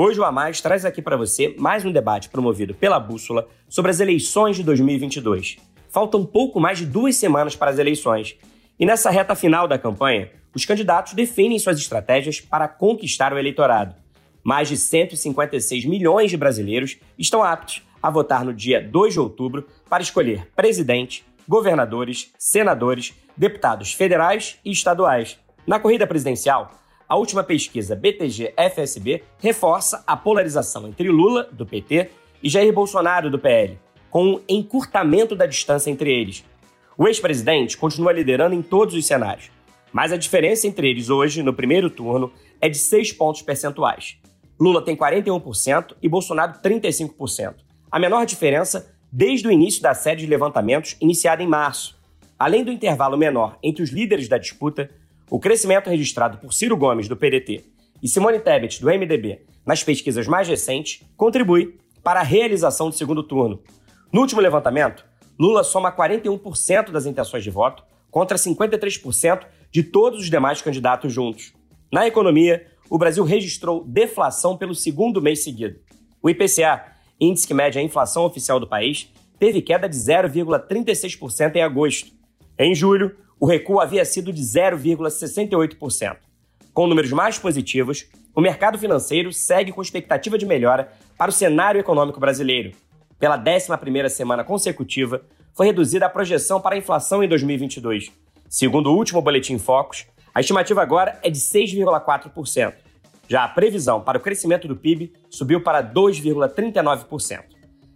Hoje o A Mais traz aqui para você mais um debate promovido pela Bússola sobre as eleições de 2022. Faltam pouco mais de duas semanas para as eleições. E nessa reta final da campanha, os candidatos definem suas estratégias para conquistar o eleitorado. Mais de 156 milhões de brasileiros estão aptos a votar no dia 2 de outubro para escolher presidente, governadores, senadores, deputados federais e estaduais. Na corrida presidencial, a última pesquisa BTG-FSB reforça a polarização entre Lula, do PT, e Jair Bolsonaro, do PL, com um encurtamento da distância entre eles. O ex-presidente continua liderando em todos os cenários, mas a diferença entre eles hoje, no primeiro turno, é de 6 pontos percentuais. Lula tem 41% e Bolsonaro 35%. A menor diferença desde o início da série de levantamentos iniciada em março. Além do intervalo menor entre os líderes da disputa, o crescimento registrado por Ciro Gomes, do PDT, e Simone Tebet, do MDB, nas pesquisas mais recentes, contribui para a realização do segundo turno. No último levantamento, Lula soma 41% das intenções de voto contra 53% de todos os demais candidatos juntos. Na economia, o Brasil registrou deflação pelo segundo mês seguido. O IPCA, índice que mede a inflação oficial do país, teve queda de 0,36% em agosto. Em julho, o recuo havia sido de 0,68%. Com números mais positivos, o mercado financeiro segue com expectativa de melhora para o cenário econômico brasileiro. Pela 11ª semana consecutiva, foi reduzida a projeção para a inflação em 2022. Segundo o último Boletim Focus, a estimativa agora é de 6,4%. Já a previsão para o crescimento do PIB subiu para 2,39%.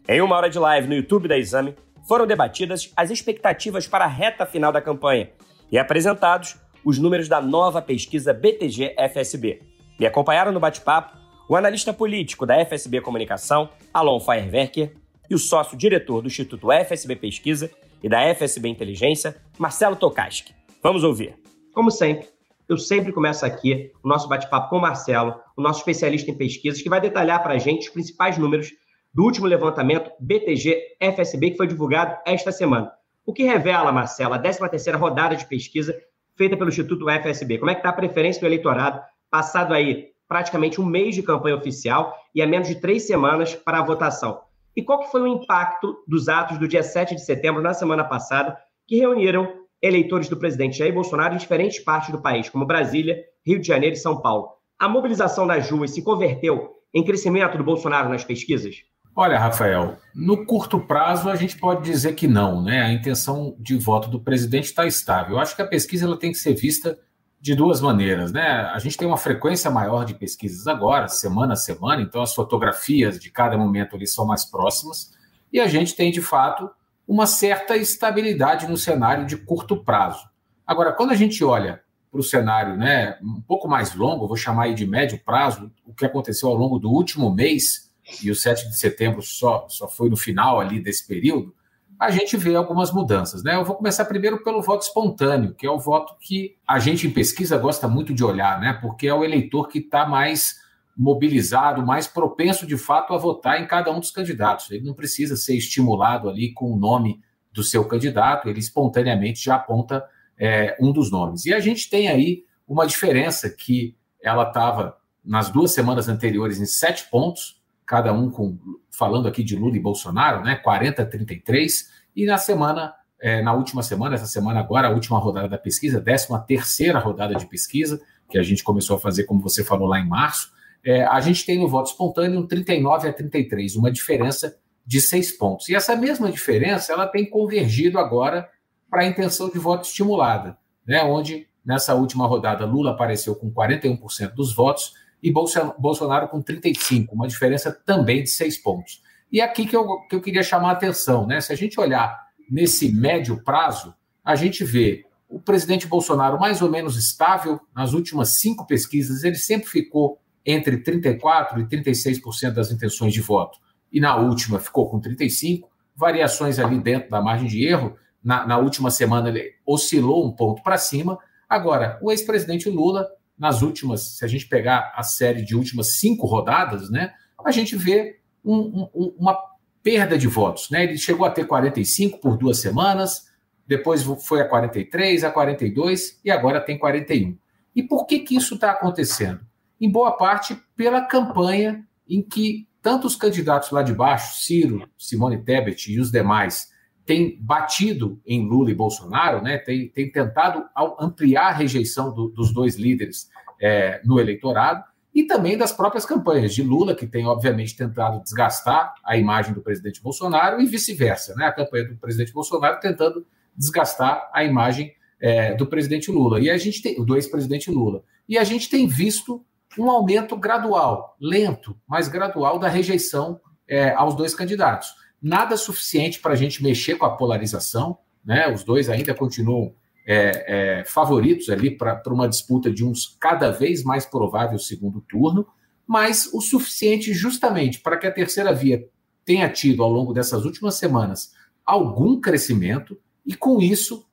Em uma hora de live no YouTube da Exame, foram debatidas as expectativas para a reta final da campanha e apresentados os números da nova pesquisa BTG-FSB. Me acompanharam no bate-papo o analista político da FSB Comunicação, Alon Feierwerker, e o sócio-diretor do Instituto FSB Pesquisa e da FSB Inteligência, Marcelo Tokaski. Vamos ouvir. Como sempre, eu sempre começo aqui o nosso bate-papo com o Marcelo, o nosso especialista em pesquisas, que vai detalhar para a gente os principais números do último levantamento BTG-FSB que foi divulgado esta semana. O que revela, Marcela, a 13ª rodada de pesquisa feita pelo Instituto FSB. Como é que está a preferência do eleitorado, passado aí praticamente um mês de campanha oficial e a menos de três semanas para a votação? E qual que foi o impacto dos atos do dia 7 de setembro, na semana passada, que reuniram eleitores do presidente Jair Bolsonaro em diferentes partes do país, como Brasília, Rio de Janeiro e São Paulo? A mobilização das ruas se converteu em crescimento do Bolsonaro nas pesquisas? Olha, Rafael, no curto prazo a gente pode dizer que não, né? A intenção de voto do presidente está estável. Eu acho que a pesquisa ela tem que ser vista de duas maneiras, né? A gente tem uma frequência maior de pesquisas agora, semana a semana, então as fotografias de cada momento ali são mais próximas, e a gente tem de fato uma certa estabilidade no cenário de curto prazo. Agora, quando a gente olha para o cenário né, um pouco mais longo, vou chamar aí de médio prazo, o que aconteceu ao longo do último mês, e o 7 de setembro só, só foi no final ali desse período, a gente vê algumas mudanças. Né? Eu vou começar primeiro pelo voto espontâneo, que é o voto que a gente em pesquisa gosta muito de olhar, né? porque é o eleitor que está mais mobilizado, mais propenso de fato a votar em cada um dos candidatos. Ele não precisa ser estimulado ali com o nome do seu candidato, ele espontaneamente já aponta é, um dos nomes. E a gente tem aí uma diferença que ela estava nas duas semanas anteriores em sete pontos, cada um com falando aqui de Lula e Bolsonaro, né? 40 33 e na semana é, na última semana, essa semana agora, a última rodada da pesquisa, 13 terceira rodada de pesquisa, que a gente começou a fazer, como você falou lá em março, é, a gente tem no voto espontâneo um 39 a 33, uma diferença de seis pontos. E essa mesma diferença ela tem convergido agora para a intenção de voto estimulada, né? onde nessa última rodada Lula apareceu com 41% dos votos e Bolsonaro com 35, uma diferença também de seis pontos. E aqui que eu, que eu queria chamar a atenção, né? Se a gente olhar nesse médio prazo, a gente vê o presidente Bolsonaro mais ou menos estável nas últimas cinco pesquisas, ele sempre ficou entre 34% e 36% das intenções de voto. E na última ficou com 35%, variações ali dentro da margem de erro. Na, na última semana ele oscilou um ponto para cima. Agora, o ex-presidente Lula, nas últimas, se a gente pegar a série de últimas cinco rodadas, né, a gente vê um, um, uma perda de votos. Né? Ele chegou a ter 45 por duas semanas, depois foi a 43, a 42 e agora tem 41. E por que, que isso está acontecendo? Em boa parte pela campanha em que tanto os candidatos lá de baixo, Ciro, Simone Tebet e os demais, têm batido em Lula e Bolsonaro, né? tem, tem tentado ampliar a rejeição do, dos dois líderes é, no eleitorado, e também das próprias campanhas de Lula, que tem, obviamente, tentado desgastar a imagem do presidente Bolsonaro, e vice-versa, né? a campanha do presidente Bolsonaro tentando desgastar a imagem é, do presidente Lula, e a gente tem, do ex-presidente Lula. E a gente tem visto um aumento gradual, lento, mas gradual, da rejeição é, aos dois candidatos. Nada suficiente para a gente mexer com a polarização, né? Os dois ainda continuam é, é, favoritos ali para uma disputa de uns cada vez mais provável segundo turno, mas o suficiente justamente para que a terceira via tenha tido ao longo dessas últimas semanas algum crescimento e com isso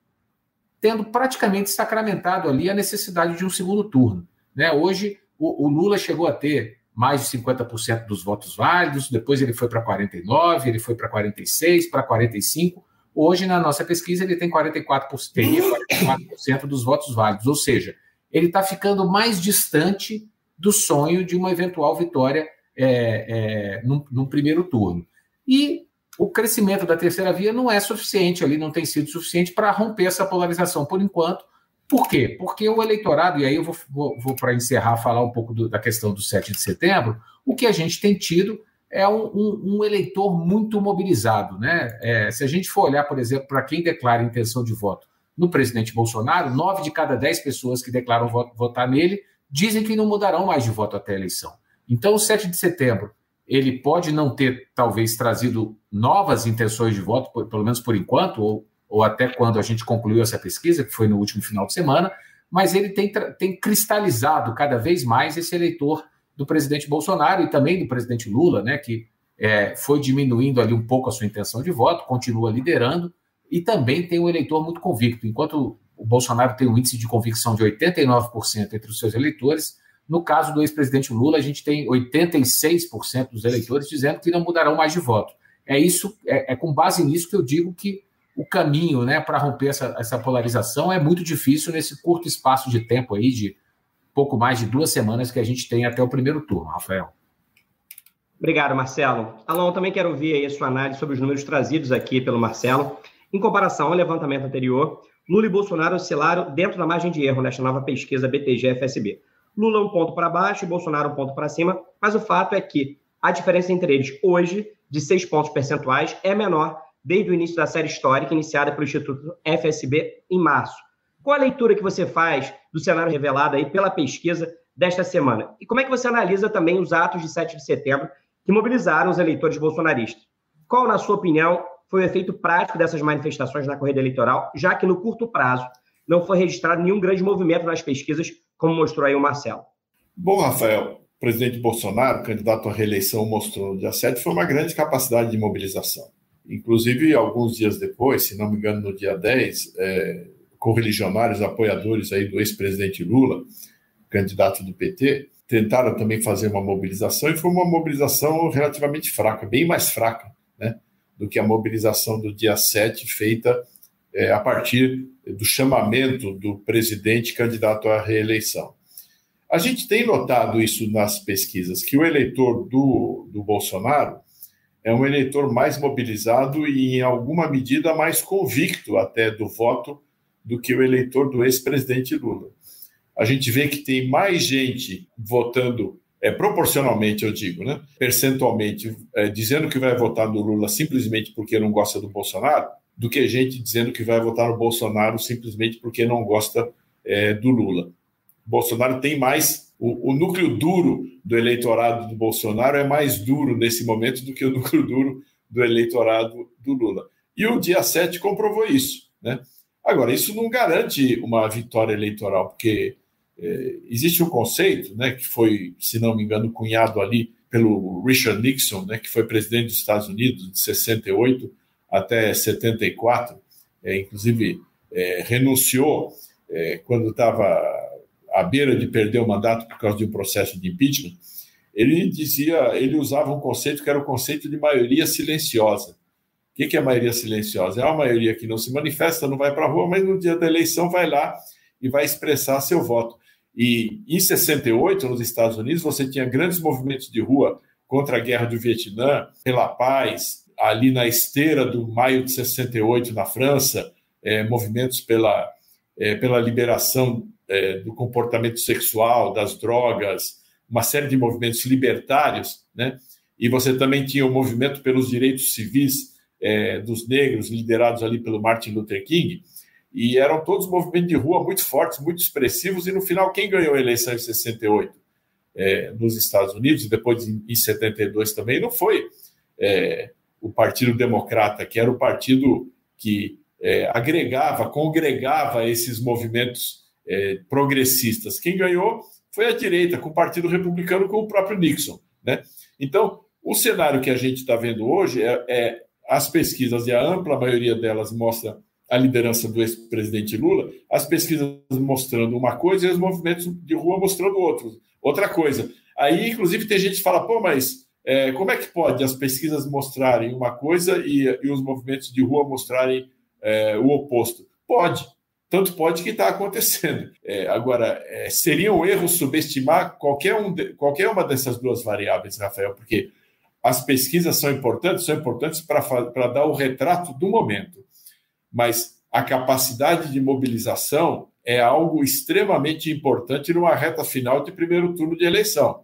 tendo praticamente sacramentado ali a necessidade de um segundo turno. Né? Hoje o, o Lula chegou a ter mais de 50% dos votos válidos, depois ele foi para 49%, ele foi para 46%, para 45%. Hoje, na nossa pesquisa, ele tem 44%, teria 44% dos votos válidos, ou seja, ele está ficando mais distante do sonho de uma eventual vitória é, é, num, num, primeiro turno. E o crescimento da terceira via não é suficiente ali, não tem sido suficiente para romper essa polarização por enquanto. Por quê? Porque o eleitorado, e aí eu vou, vou, vou para encerrar, falar um pouco do, da questão do 7 de setembro, o que a gente tem tido é um, um, um eleitor muito mobilizado. Né? É, se a gente for olhar, por exemplo, para quem declara intenção de voto no presidente Bolsonaro, nove de cada dez pessoas que declaram voto, votar nele dizem que não mudarão mais de voto até a eleição. Então, o 7 de setembro, ele pode não ter, talvez, trazido novas intenções de voto, pelo menos por enquanto, ou ou até quando a gente concluiu essa pesquisa, que foi no último final de semana, mas ele tem, tem cristalizado cada vez mais esse eleitor do presidente Bolsonaro e também do presidente Lula, né, que é, foi diminuindo ali um pouco a sua intenção de voto, continua liderando, e também tem um eleitor muito convicto. Enquanto o Bolsonaro tem um índice de convicção de 89% entre os seus eleitores, no caso do ex-presidente Lula, a gente tem 86% dos eleitores dizendo que não mudarão mais de voto. É isso, é, é com base nisso que eu digo que o caminho né, para romper essa, essa polarização é muito difícil nesse curto espaço de tempo aí, de pouco mais de duas semanas que a gente tem até o primeiro turno, Rafael. Obrigado, Marcelo. Alon, também quero ouvir aí a sua análise sobre os números trazidos aqui pelo Marcelo. Em comparação ao levantamento anterior, Lula e Bolsonaro oscilaram dentro da margem de erro nesta nova pesquisa BTG-FSB. Lula um ponto para baixo e Bolsonaro um ponto para cima, mas o fato é que a diferença entre eles hoje, de seis pontos percentuais, é menor desde o início da série histórica iniciada pelo Instituto FSB em março. Qual a leitura que você faz do cenário revelado aí pela pesquisa desta semana? E como é que você analisa também os atos de 7 de setembro que mobilizaram os eleitores bolsonaristas? Qual, na sua opinião, foi o efeito prático dessas manifestações na corrida eleitoral, já que no curto prazo não foi registrado nenhum grande movimento nas pesquisas, como mostrou aí o Marcelo? Bom, Rafael, o presidente Bolsonaro, candidato à reeleição, mostrou no dia 7, foi uma grande capacidade de mobilização. Inclusive, alguns dias depois, se não me engano, no dia 10, é, correligionários, apoiadores aí do ex-presidente Lula, candidato do PT, tentaram também fazer uma mobilização e foi uma mobilização relativamente fraca, bem mais fraca né, do que a mobilização do dia 7, feita é, a partir do chamamento do presidente candidato à reeleição. A gente tem notado isso nas pesquisas, que o eleitor do, do Bolsonaro é um eleitor mais mobilizado e, em alguma medida, mais convicto até do voto do que o eleitor do ex-presidente Lula. A gente vê que tem mais gente votando, é, proporcionalmente, eu digo, né, percentualmente, é, dizendo que vai votar no Lula simplesmente porque não gosta do Bolsonaro, do que gente dizendo que vai votar no Bolsonaro simplesmente porque não gosta é, do Lula. Bolsonaro tem mais. O, o, núcleo duro do eleitorado do Bolsonaro é mais duro nesse momento do que o núcleo duro do eleitorado do Lula. E o dia 7 comprovou isso. Né? Agora, isso não garante uma vitória eleitoral, porque é, existe um conceito né, que foi, se não me engano, cunhado ali pelo Richard Nixon, né, que foi presidente dos Estados Unidos de 68 até 74, é, inclusive é, renunciou é, quando estava à beira de perder o mandato por causa de um processo de impeachment, ele dizia, ele usava um conceito que era o conceito de maioria silenciosa. O que é maioria silenciosa? É uma maioria que não se manifesta, não vai para a rua, mas no dia da eleição vai lá e vai expressar seu voto. E em 68, nos Estados Unidos, você tinha grandes movimentos de rua contra a guerra do Vietnã, pela paz, ali na esteira do maio de 68 na França, é, movimentos pela, é, pela liberação é, do comportamento sexual, das drogas, uma série de movimentos libertários, né? E você também tinha o movimento pelos direitos civis é, dos negros, liderados ali pelo Martin Luther King, e eram todos movimentos de rua muito fortes, muito expressivos, e no final, quem ganhou a eleição em 68 é, nos Estados Unidos, e depois em 72 também, não foi é, o Partido Democrata, que era o partido que é, agregava, congregava esses movimentos é, progressistas. Quem ganhou foi a direita, com o Partido Republicano, com o próprio Nixon. Né? Então, o cenário que a gente está vendo hoje é, é, as pesquisas, e a ampla maioria delas mostra a liderança do ex-presidente Lula, as pesquisas mostrando uma coisa e os movimentos de rua mostrando outro, outra coisa. Aí, inclusive, tem gente que fala, pô, mas é, como é que pode as pesquisas mostrarem uma coisa e, e os movimentos de rua mostrarem é, o oposto? Pode. Tanto pode que está acontecendo. É, agora, é, seria um erro subestimar qualquer, um de, qualquer uma dessas duas variáveis, Rafael, porque as pesquisas são importantes, são importantes para dar o retrato do momento mas a capacidade de mobilização é algo extremamente importante numa reta final de primeiro turno de eleição.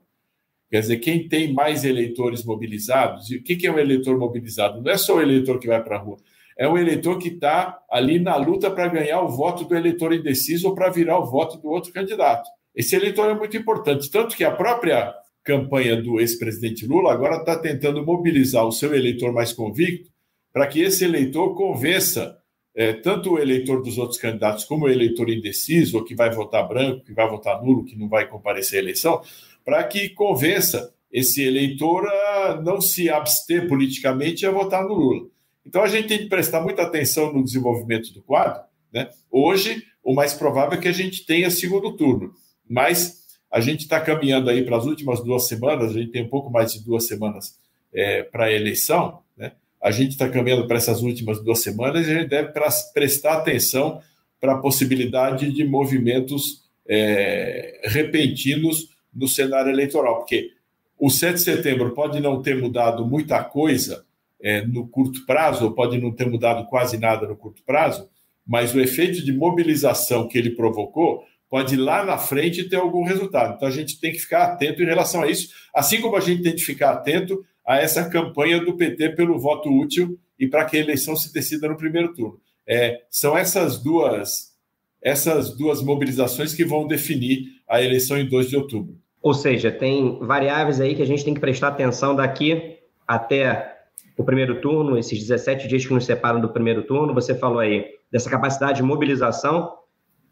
Quer dizer, quem tem mais eleitores mobilizados, e o que é um eleitor mobilizado? Não é só o eleitor que vai para a rua, é um eleitor que está ali na luta para ganhar o voto do eleitor indeciso ou para virar o voto do outro candidato. Esse eleitor é muito importante, tanto que a própria campanha do ex-presidente Lula agora está tentando mobilizar o seu eleitor mais convicto para que esse eleitor convença é, tanto o eleitor dos outros candidatos como o eleitor indeciso, ou que vai votar branco, que vai votar nulo, que não vai comparecer à eleição, para que convença esse eleitor a não se abster politicamente a votar no Lula. Então a gente tem que prestar muita atenção no desenvolvimento do quadro. Né? Hoje, o mais provável é que a gente tenha segundo turno, mas a gente está caminhando aí para as últimas duas semanas, a gente tem um pouco mais de duas semanas é, para a eleição, né? a gente está caminhando para essas últimas duas semanas e a gente deve prestar atenção para a possibilidade de movimentos é, repentinos no cenário eleitoral, porque o 7 de setembro pode não ter mudado muita coisa é, no curto prazo, ou pode não ter mudado quase nada no curto prazo, mas o efeito de mobilização que ele provocou pode lá na frente ter algum resultado. Então a gente tem que ficar atento em relação a isso, assim como a gente tem que ficar atento a essa campanha do PT pelo voto útil e para que a eleição se decida no primeiro turno. É, são essas duas essas duas mobilizações que vão definir a eleição em 2 de outubro. Ou seja, tem variáveis aí que a gente tem que prestar atenção daqui até o primeiro turno, esses 17 dias que nos separam do primeiro turno. Você falou aí dessa capacidade de mobilização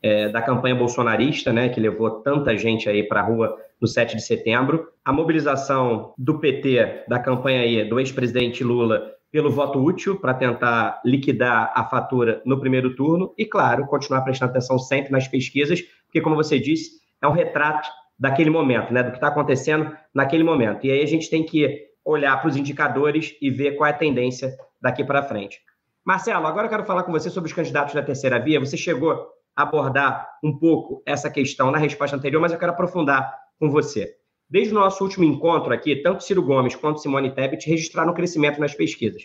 é, da campanha bolsonarista, né, que levou tanta gente aí para a rua no 7 de setembro, a mobilização do PT, da campanha aí do ex-presidente Lula pelo voto útil para tentar liquidar a fatura no primeiro turno e, claro, continuar prestando atenção sempre nas pesquisas, porque, como você disse, é um retrato daquele momento, né, do que está acontecendo naquele momento. E aí a gente tem que olhar para os indicadores e ver qual é a tendência daqui para frente. Marcelo, agora eu quero falar com você sobre os candidatos da terceira via. Você chegou abordar um pouco essa questão na resposta anterior, mas eu quero aprofundar com você. Desde o nosso último encontro aqui, tanto Ciro Gomes quanto Simone Tebet registraram crescimento nas pesquisas.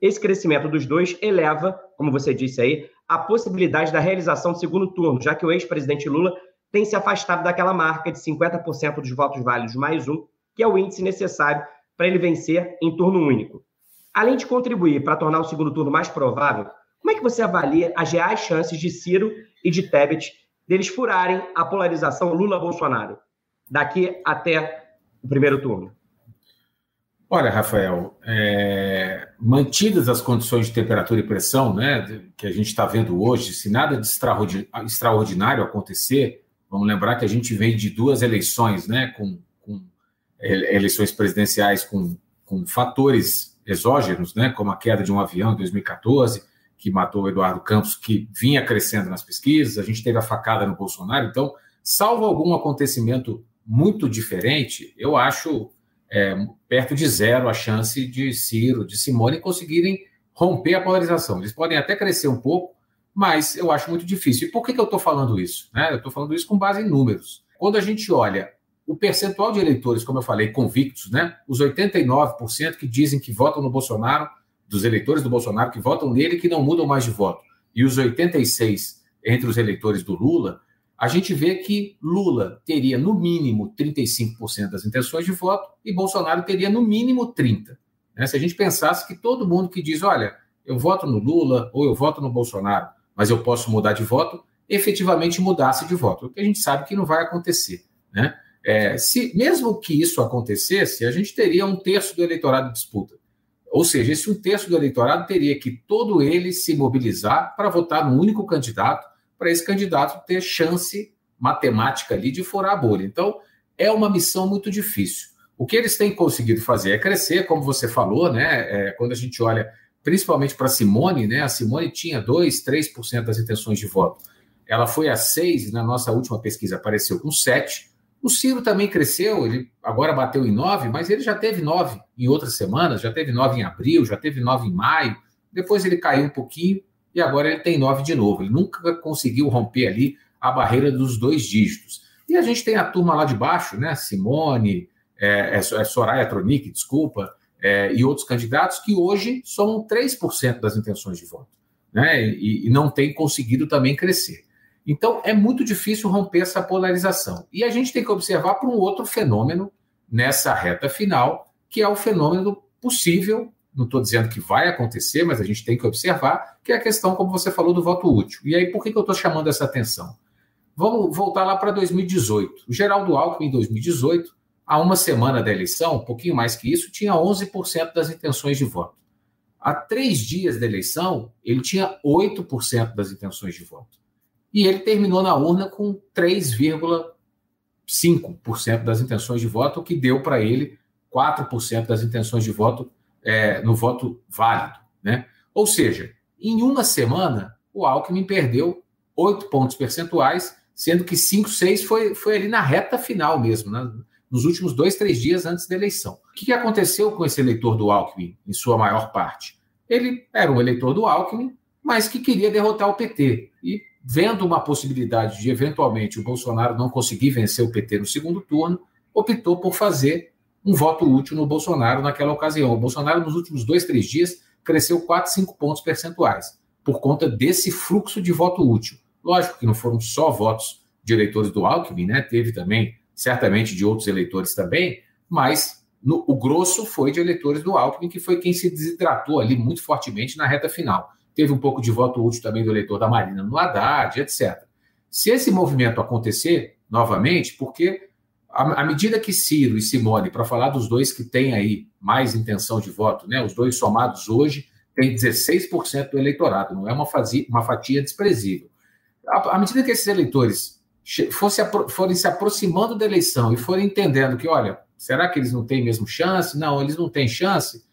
Esse crescimento dos dois eleva, como você disse aí, a possibilidade da realização do segundo turno, já que o ex-presidente Lula tem se afastado daquela marca de 50% dos votos válidos mais um, que é o índice necessário para ele vencer em turno único. Além de contribuir para tornar o segundo turno mais provável, como é que você avalia as reais chances de Ciro e de Tebet deles furarem a polarização Lula-Bolsonaro daqui até o primeiro turno? Olha, Rafael, é, mantidas as condições de temperatura e pressão né, que a gente está vendo hoje, se nada de extraordinário acontecer, vamos lembrar que a gente vem de duas eleições, né, com, eleições presidenciais com, com fatores exógenos, né, como a queda de um avião em 2014, que matou o Eduardo Campos, que vinha crescendo nas pesquisas, a gente teve a facada no Bolsonaro. Então, salvo algum acontecimento muito diferente, eu acho é, perto de zero a chance de Ciro, de Simone conseguirem romper a polarização. Eles podem até crescer um pouco, mas eu acho muito difícil. E por que, que eu estou falando isso? Né? Eu estou falando isso com base em números. Quando a gente olha o percentual de eleitores, como eu falei, convictos, né? os 89% que dizem que votam no Bolsonaro, dos eleitores do Bolsonaro que votam nele que não mudam mais de voto, e os 86% entre os eleitores do Lula, a gente vê que Lula teria no mínimo 35% das intenções de voto e Bolsonaro teria no mínimo 30%. Né? Se a gente pensasse que todo mundo que diz, olha, eu voto no Lula ou eu voto no Bolsonaro, mas eu posso mudar de voto, efetivamente mudasse de voto, o que a gente sabe que não vai acontecer. Né? É, se Mesmo que isso acontecesse, a gente teria um terço do eleitorado em disputa. Ou seja, esse um terço do eleitorado teria que todo ele se mobilizar para votar no único candidato para esse candidato ter chance matemática ali de furar a bolha. Então, é uma missão muito difícil. O que eles têm conseguido fazer é crescer, como você falou, né? É, quando a gente olha principalmente para Simone, né? A Simone tinha 2, 3% das intenções de voto. Ela foi a 6, na nossa última pesquisa apareceu com 7. O Ciro também cresceu, ele agora bateu em 9, mas ele já teve 9 em outras semanas, já teve 9 em abril, já teve 9 em maio, depois ele caiu um pouquinho, e agora ele tem nove de novo. Ele nunca conseguiu romper ali a barreira dos dois dígitos. E a gente tem a turma lá de baixo, né? Simone, é, é, é Soraya Tronic, desculpa, é, e outros candidatos que hoje somam 3% das intenções de voto, né? E, e não tem conseguido também crescer. Então é muito difícil romper essa polarização. E a gente tem que observar para um outro fenômeno nessa reta final, que é o fenômeno possível não estou dizendo que vai acontecer, mas a gente tem que observar, que é a questão, como você falou, do voto útil. E aí, por que, que eu estou chamando essa atenção? Vamos voltar lá para 2018. O Geraldo Alckmin, em 2018, há uma semana da eleição, um pouquinho mais que isso, tinha 11% das intenções de voto. Há três dias da eleição, ele tinha 8% das intenções de voto. E ele terminou na urna com 3,5% das intenções de voto, o que deu para ele 4% das intenções de voto é, no voto válido. Né? Ou seja, em uma semana, o Alckmin perdeu oito pontos percentuais, sendo que cinco, seis foi, foi ali na reta final mesmo, né? nos últimos dois, três dias antes da eleição. O que aconteceu com esse eleitor do Alckmin, em sua maior parte? Ele era um eleitor do Alckmin, mas que queria derrotar o PT. E vendo uma possibilidade de, eventualmente, o Bolsonaro não conseguir vencer o PT no segundo turno, optou por fazer um voto útil no Bolsonaro naquela ocasião. O Bolsonaro, nos últimos dois, três dias, cresceu 4, 5 pontos percentuais, por conta desse fluxo de voto útil. Lógico que não foram só votos de eleitores do Alckmin, né? teve também, certamente, de outros eleitores também, mas no, o grosso foi de eleitores do Alckmin, que foi quem se desidratou ali muito fortemente na reta final. Teve um pouco de voto útil também do eleitor da Marina no Haddad, etc. Se esse movimento acontecer novamente, porque à medida que Ciro e Simone, para falar dos dois que têm aí mais intenção de voto, né, os dois somados hoje têm 16% do eleitorado, não é uma, fazia, uma fatia desprezível. À, medida que esses eleitores fosse, forem se aproximando da eleição e forem entendendo que, olha, será que eles não têm mesmo chance? Não, eles não têm chance.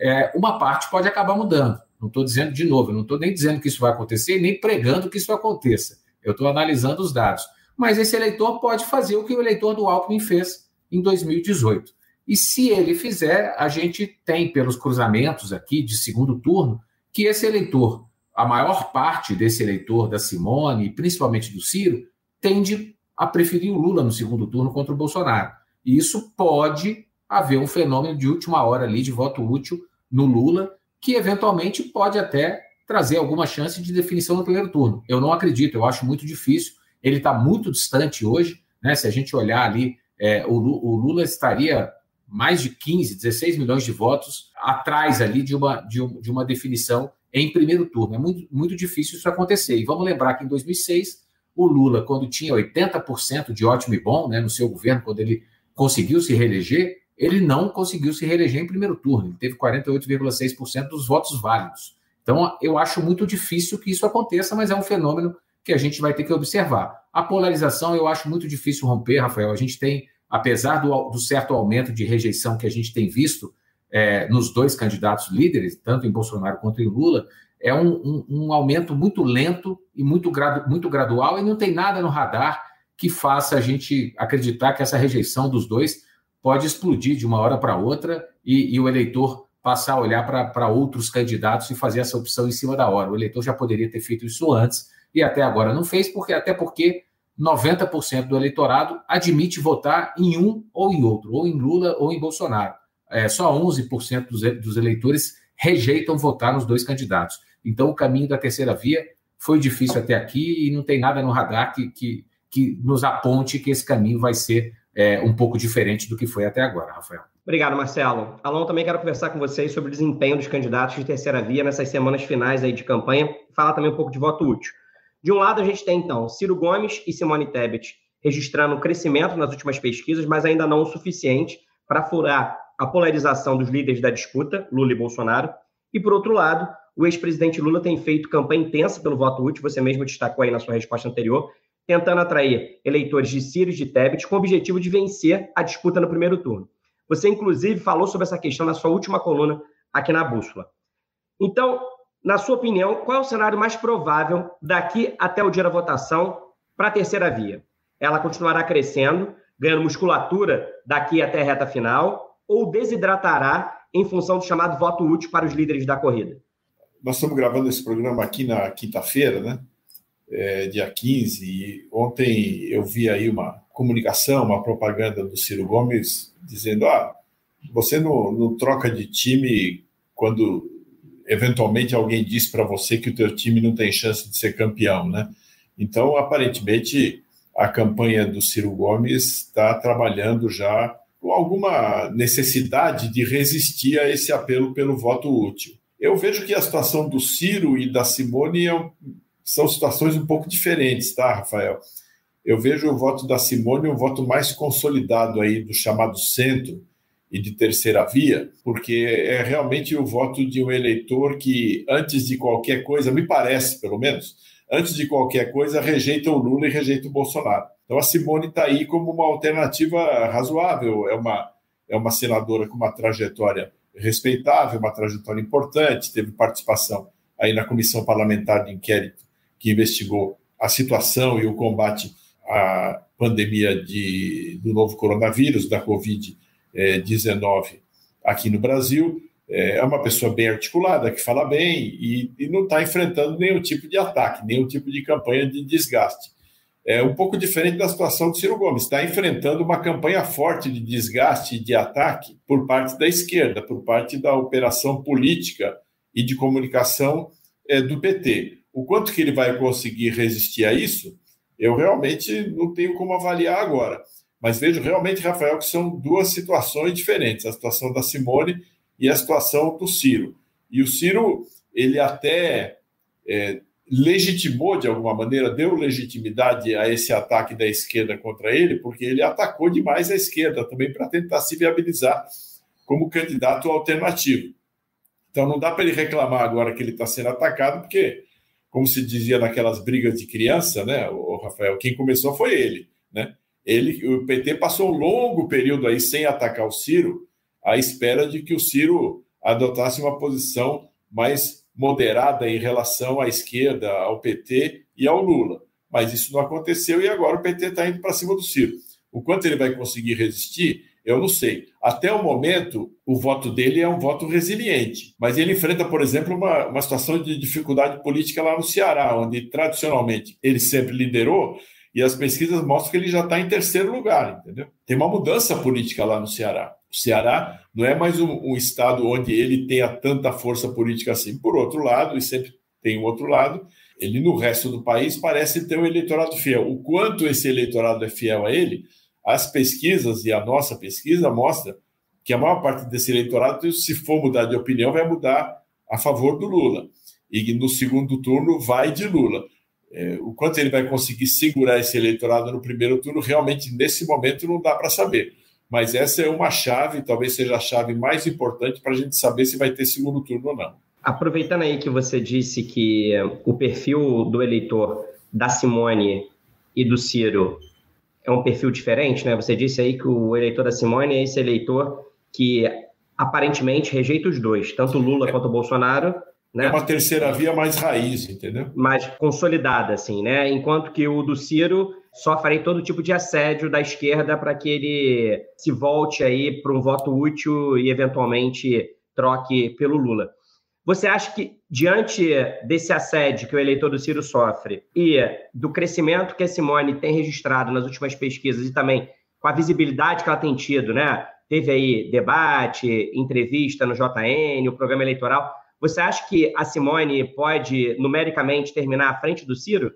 É, uma parte pode acabar mudando. Não estou dizendo de novo, não estou nem dizendo que isso vai acontecer, nem pregando que isso aconteça. Eu estou analisando os dados mas esse eleitor pode fazer o que o eleitor do Alckmin fez em 2018. E se ele fizer, a gente tem, pelos cruzamentos aqui de segundo turno, que esse eleitor, a maior parte desse eleitor da Simone, e principalmente do Ciro, tende a preferir o Lula no segundo turno contra o Bolsonaro. E isso pode haver um fenômeno de última hora ali de voto útil no Lula, que eventualmente pode até trazer alguma chance de definição no primeiro turno. Eu não acredito, eu acho muito difícil ele está muito distante hoje, né? Se a gente olhar ali, é, o, o, Lula estaria mais de 15, 16 milhões de votos atrás ali de uma, de, um, de uma definição em primeiro turno. É muito, muito difícil isso acontecer. E vamos lembrar que em 2006, o Lula, quando tinha 80% de ótimo e bom né, no seu governo, quando ele conseguiu se reeleger, ele não conseguiu se reeleger em primeiro turno. Ele teve 48,6% dos votos válidos. Então, eu acho muito difícil que isso aconteça, mas é um fenômeno que a gente vai ter que observar. A polarização eu acho muito difícil romper, Rafael. A gente tem, apesar do, do certo aumento de rejeição que a gente tem visto, é, nos dois candidatos líderes, tanto em Bolsonaro quanto em Lula, é um, um, um aumento muito lento e muito, gradu, muito gradual, e não tem nada no radar que faça a gente acreditar que essa rejeição dos dois pode explodir de uma hora para outra e, e, o eleitor passar a olhar para outros candidatos e fazer essa opção em cima da hora. O eleitor já poderia ter feito isso antes e até agora não fez, porque até porque 90% do eleitorado admite votar em um ou em outro, ou em Lula ou em Bolsonaro. É, só 11% dos, eleitores rejeitam votar nos dois candidatos. Então, o caminho da terceira via foi difícil até aqui e não tem nada no radar que, que, que nos aponte que esse caminho vai ser é, um pouco diferente do que foi até agora, Rafael. Obrigado, Marcelo. Alon, também quero conversar com vocês sobre o desempenho dos candidatos de terceira via nessas semanas finais aí de campanha falar também um pouco de voto útil. De um lado, a gente tem, então, Ciro Gomes e Simone Tebet registrando um crescimento nas últimas pesquisas, mas ainda não o suficiente para furar a polarização dos líderes da disputa, Lula e Bolsonaro. E, por outro lado, o ex-presidente Lula tem feito campanha intensa pelo voto útil, você mesmo destacou aí na sua resposta anterior, tentando atrair eleitores de Ciro e de Tebet com o objetivo de vencer a disputa no primeiro turno. Você, inclusive, falou sobre essa questão na sua última coluna aqui na Bússola. Então, na sua opinião, qual é o cenário mais provável daqui até o dia da votação para a terceira via? Ela continuará crescendo, ganhando musculatura daqui até a reta final, ou desidratará em função do chamado voto útil para os líderes da corrida? Nós estamos gravando esse programa aqui na quinta-feira, né? É, dia 15, e ontem eu vi aí uma comunicação, uma propaganda do Ciro Gomes dizendo: ah, você não, não troca de time quando eventualmente alguém diz para você que o teu time não tem chance de ser campeão, né? Então, aparentemente, a campanha do Ciro Gomes está trabalhando já com alguma necessidade de resistir a esse apelo pelo voto útil. Eu vejo que a situação do Ciro e da Simone é são situações um pouco diferentes, tá, Rafael? Eu vejo o voto da Simone um voto mais consolidado aí do chamado centro, e de terceira via, porque é realmente o voto de um eleitor que, antes de qualquer coisa, me parece, pelo menos, antes de qualquer coisa, rejeita o Lula e rejeita o Bolsonaro. Então a Simone está aí como uma alternativa razoável, é uma, é uma senadora com uma trajetória respeitável, uma trajetória importante, teve participação aí na comissão parlamentar de inquérito que investigou a situação e o combate à pandemia de, do novo coronavírus, da Covid-19 é, 19 aqui no Brasil. É, é uma pessoa bem articulada, que fala bem e, e não está enfrentando nenhum tipo de ataque, nenhum tipo de campanha de desgaste. É um pouco diferente da situação do Ciro Gomes, está enfrentando uma campanha forte de desgaste e de ataque por parte da esquerda, por parte da operação política e de comunicação é, do PT. O quanto que ele vai conseguir resistir a isso, eu realmente não tenho como avaliar agora. Mas vejo realmente, Rafael, que são duas situações diferentes, a situação da Simone e a situação do Ciro. E o Ciro, ele até é, legitimou, de alguma maneira, deu legitimidade a esse ataque da esquerda contra ele, porque ele atacou demais a esquerda também para tentar se viabilizar como candidato alternativo. Então não dá para ele reclamar agora que ele está sendo atacado, porque, como se dizia naquelas brigas de criança, né, o Rafael, quem começou foi ele, né? ele, o PT passou um longo período aí sem atacar o Ciro, à espera de que o Ciro adotasse uma posição mais moderada em relação à esquerda, ao PT e ao Lula. Mas isso não aconteceu e agora o PT está indo para cima do Ciro. O quanto ele vai conseguir resistir, eu não sei. Até o momento, o voto dele é um voto resiliente, mas ele enfrenta, por exemplo, uma, uma situação de dificuldade política lá no Ceará, onde tradicionalmente ele sempre liderou e as pesquisas mostram que ele já está em terceiro lugar, entendeu? Tem uma mudança política lá no Ceará. O Ceará não é mais um, um, estado onde ele tenha tanta força política assim. Por outro lado, e sempre tem um outro lado, ele no resto do país parece ter um eleitorado fiel. O quanto esse eleitorado é fiel a ele, as pesquisas e a nossa pesquisa mostra que a maior parte desse eleitorado, se for mudar de opinião, vai mudar a favor do Lula. E no segundo turno vai de Lula é, o quanto ele vai conseguir segurar esse eleitorado no primeiro turno, realmente nesse momento não dá para saber. Mas essa é uma chave, talvez seja a chave mais importante para a gente saber se vai ter segundo turno ou não. Aproveitando aí que você disse que o perfil do eleitor da Simone e do Ciro é um perfil diferente, né? Você disse aí que o eleitor da Simone é esse eleitor que aparentemente rejeita os dois, tanto Lula quanto Bolsonaro. Né? É uma terceira via mais raiz, entendeu? Mais consolidada, assim, né? Enquanto que o do Ciro sofre todo tipo de assédio da esquerda para que ele se volte aí para um voto útil e eventualmente troque pelo Lula. Você acha que, diante desse assédio que o eleitor do Ciro sofre e do crescimento que a Simone tem registrado nas últimas pesquisas e também com a visibilidade que ela tem tido, né? Teve aí debate, entrevista no JN, o programa eleitoral. Você acha que a Simone pode, numericamente, terminar à frente do Ciro,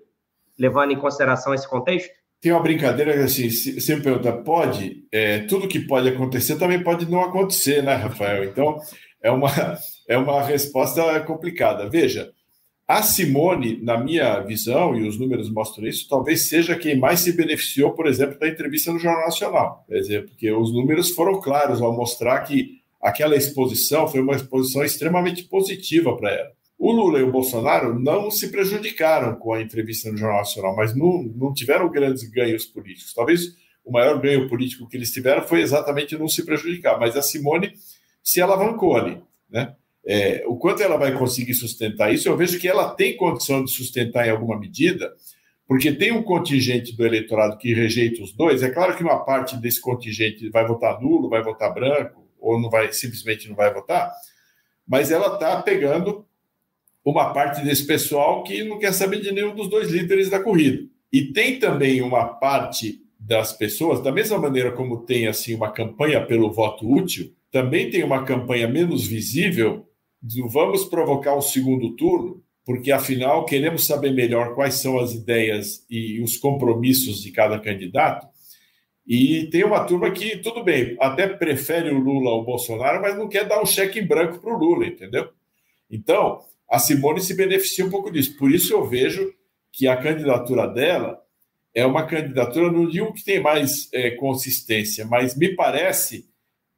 levando em consideração esse contexto? Tem uma brincadeira que, assim, me pergunta, pode? É, tudo que pode acontecer também pode não acontecer, né, Rafael? Então, é uma, é uma resposta complicada. Veja, a Simone, na minha visão, e os números mostram isso, talvez seja quem mais se beneficiou, por exemplo, da entrevista no Jornal Nacional. Quer dizer, porque os números foram claros ao mostrar que aquela exposição foi uma exposição extremamente positiva para ela. O Lula e o Bolsonaro não se prejudicaram com a entrevista no Jornal Nacional, mas não, não tiveram grandes ganhos políticos. Talvez o maior ganho político que eles tiveram foi exatamente não se prejudicar, mas a Simone se alavancou ali, né? É, o quanto ela vai conseguir sustentar isso, eu vejo que ela tem condição de sustentar em alguma medida, porque tem um contingente do eleitorado que rejeita os dois. É claro que uma parte desse contingente vai votar nulo, vai votar branco, ou não vai simplesmente não vai votar, mas ela está pegando uma parte desse pessoal que não quer saber de nenhum dos dois líderes da corrida. E tem também uma parte das pessoas, da mesma maneira como tem assim uma campanha pelo voto útil, também tem uma campanha menos visível vamos provocar o segundo turno, porque afinal queremos saber melhor quais são as ideias e os compromissos de cada candidato. E tem uma turma que, tudo bem, até prefere o Lula ao Bolsonaro, mas não quer dar um cheque em branco para o Lula, entendeu? Então, a Simone se beneficia um pouco disso. Por isso eu vejo que a candidatura dela é uma candidatura, não digo que tem mais é, consistência, mas me parece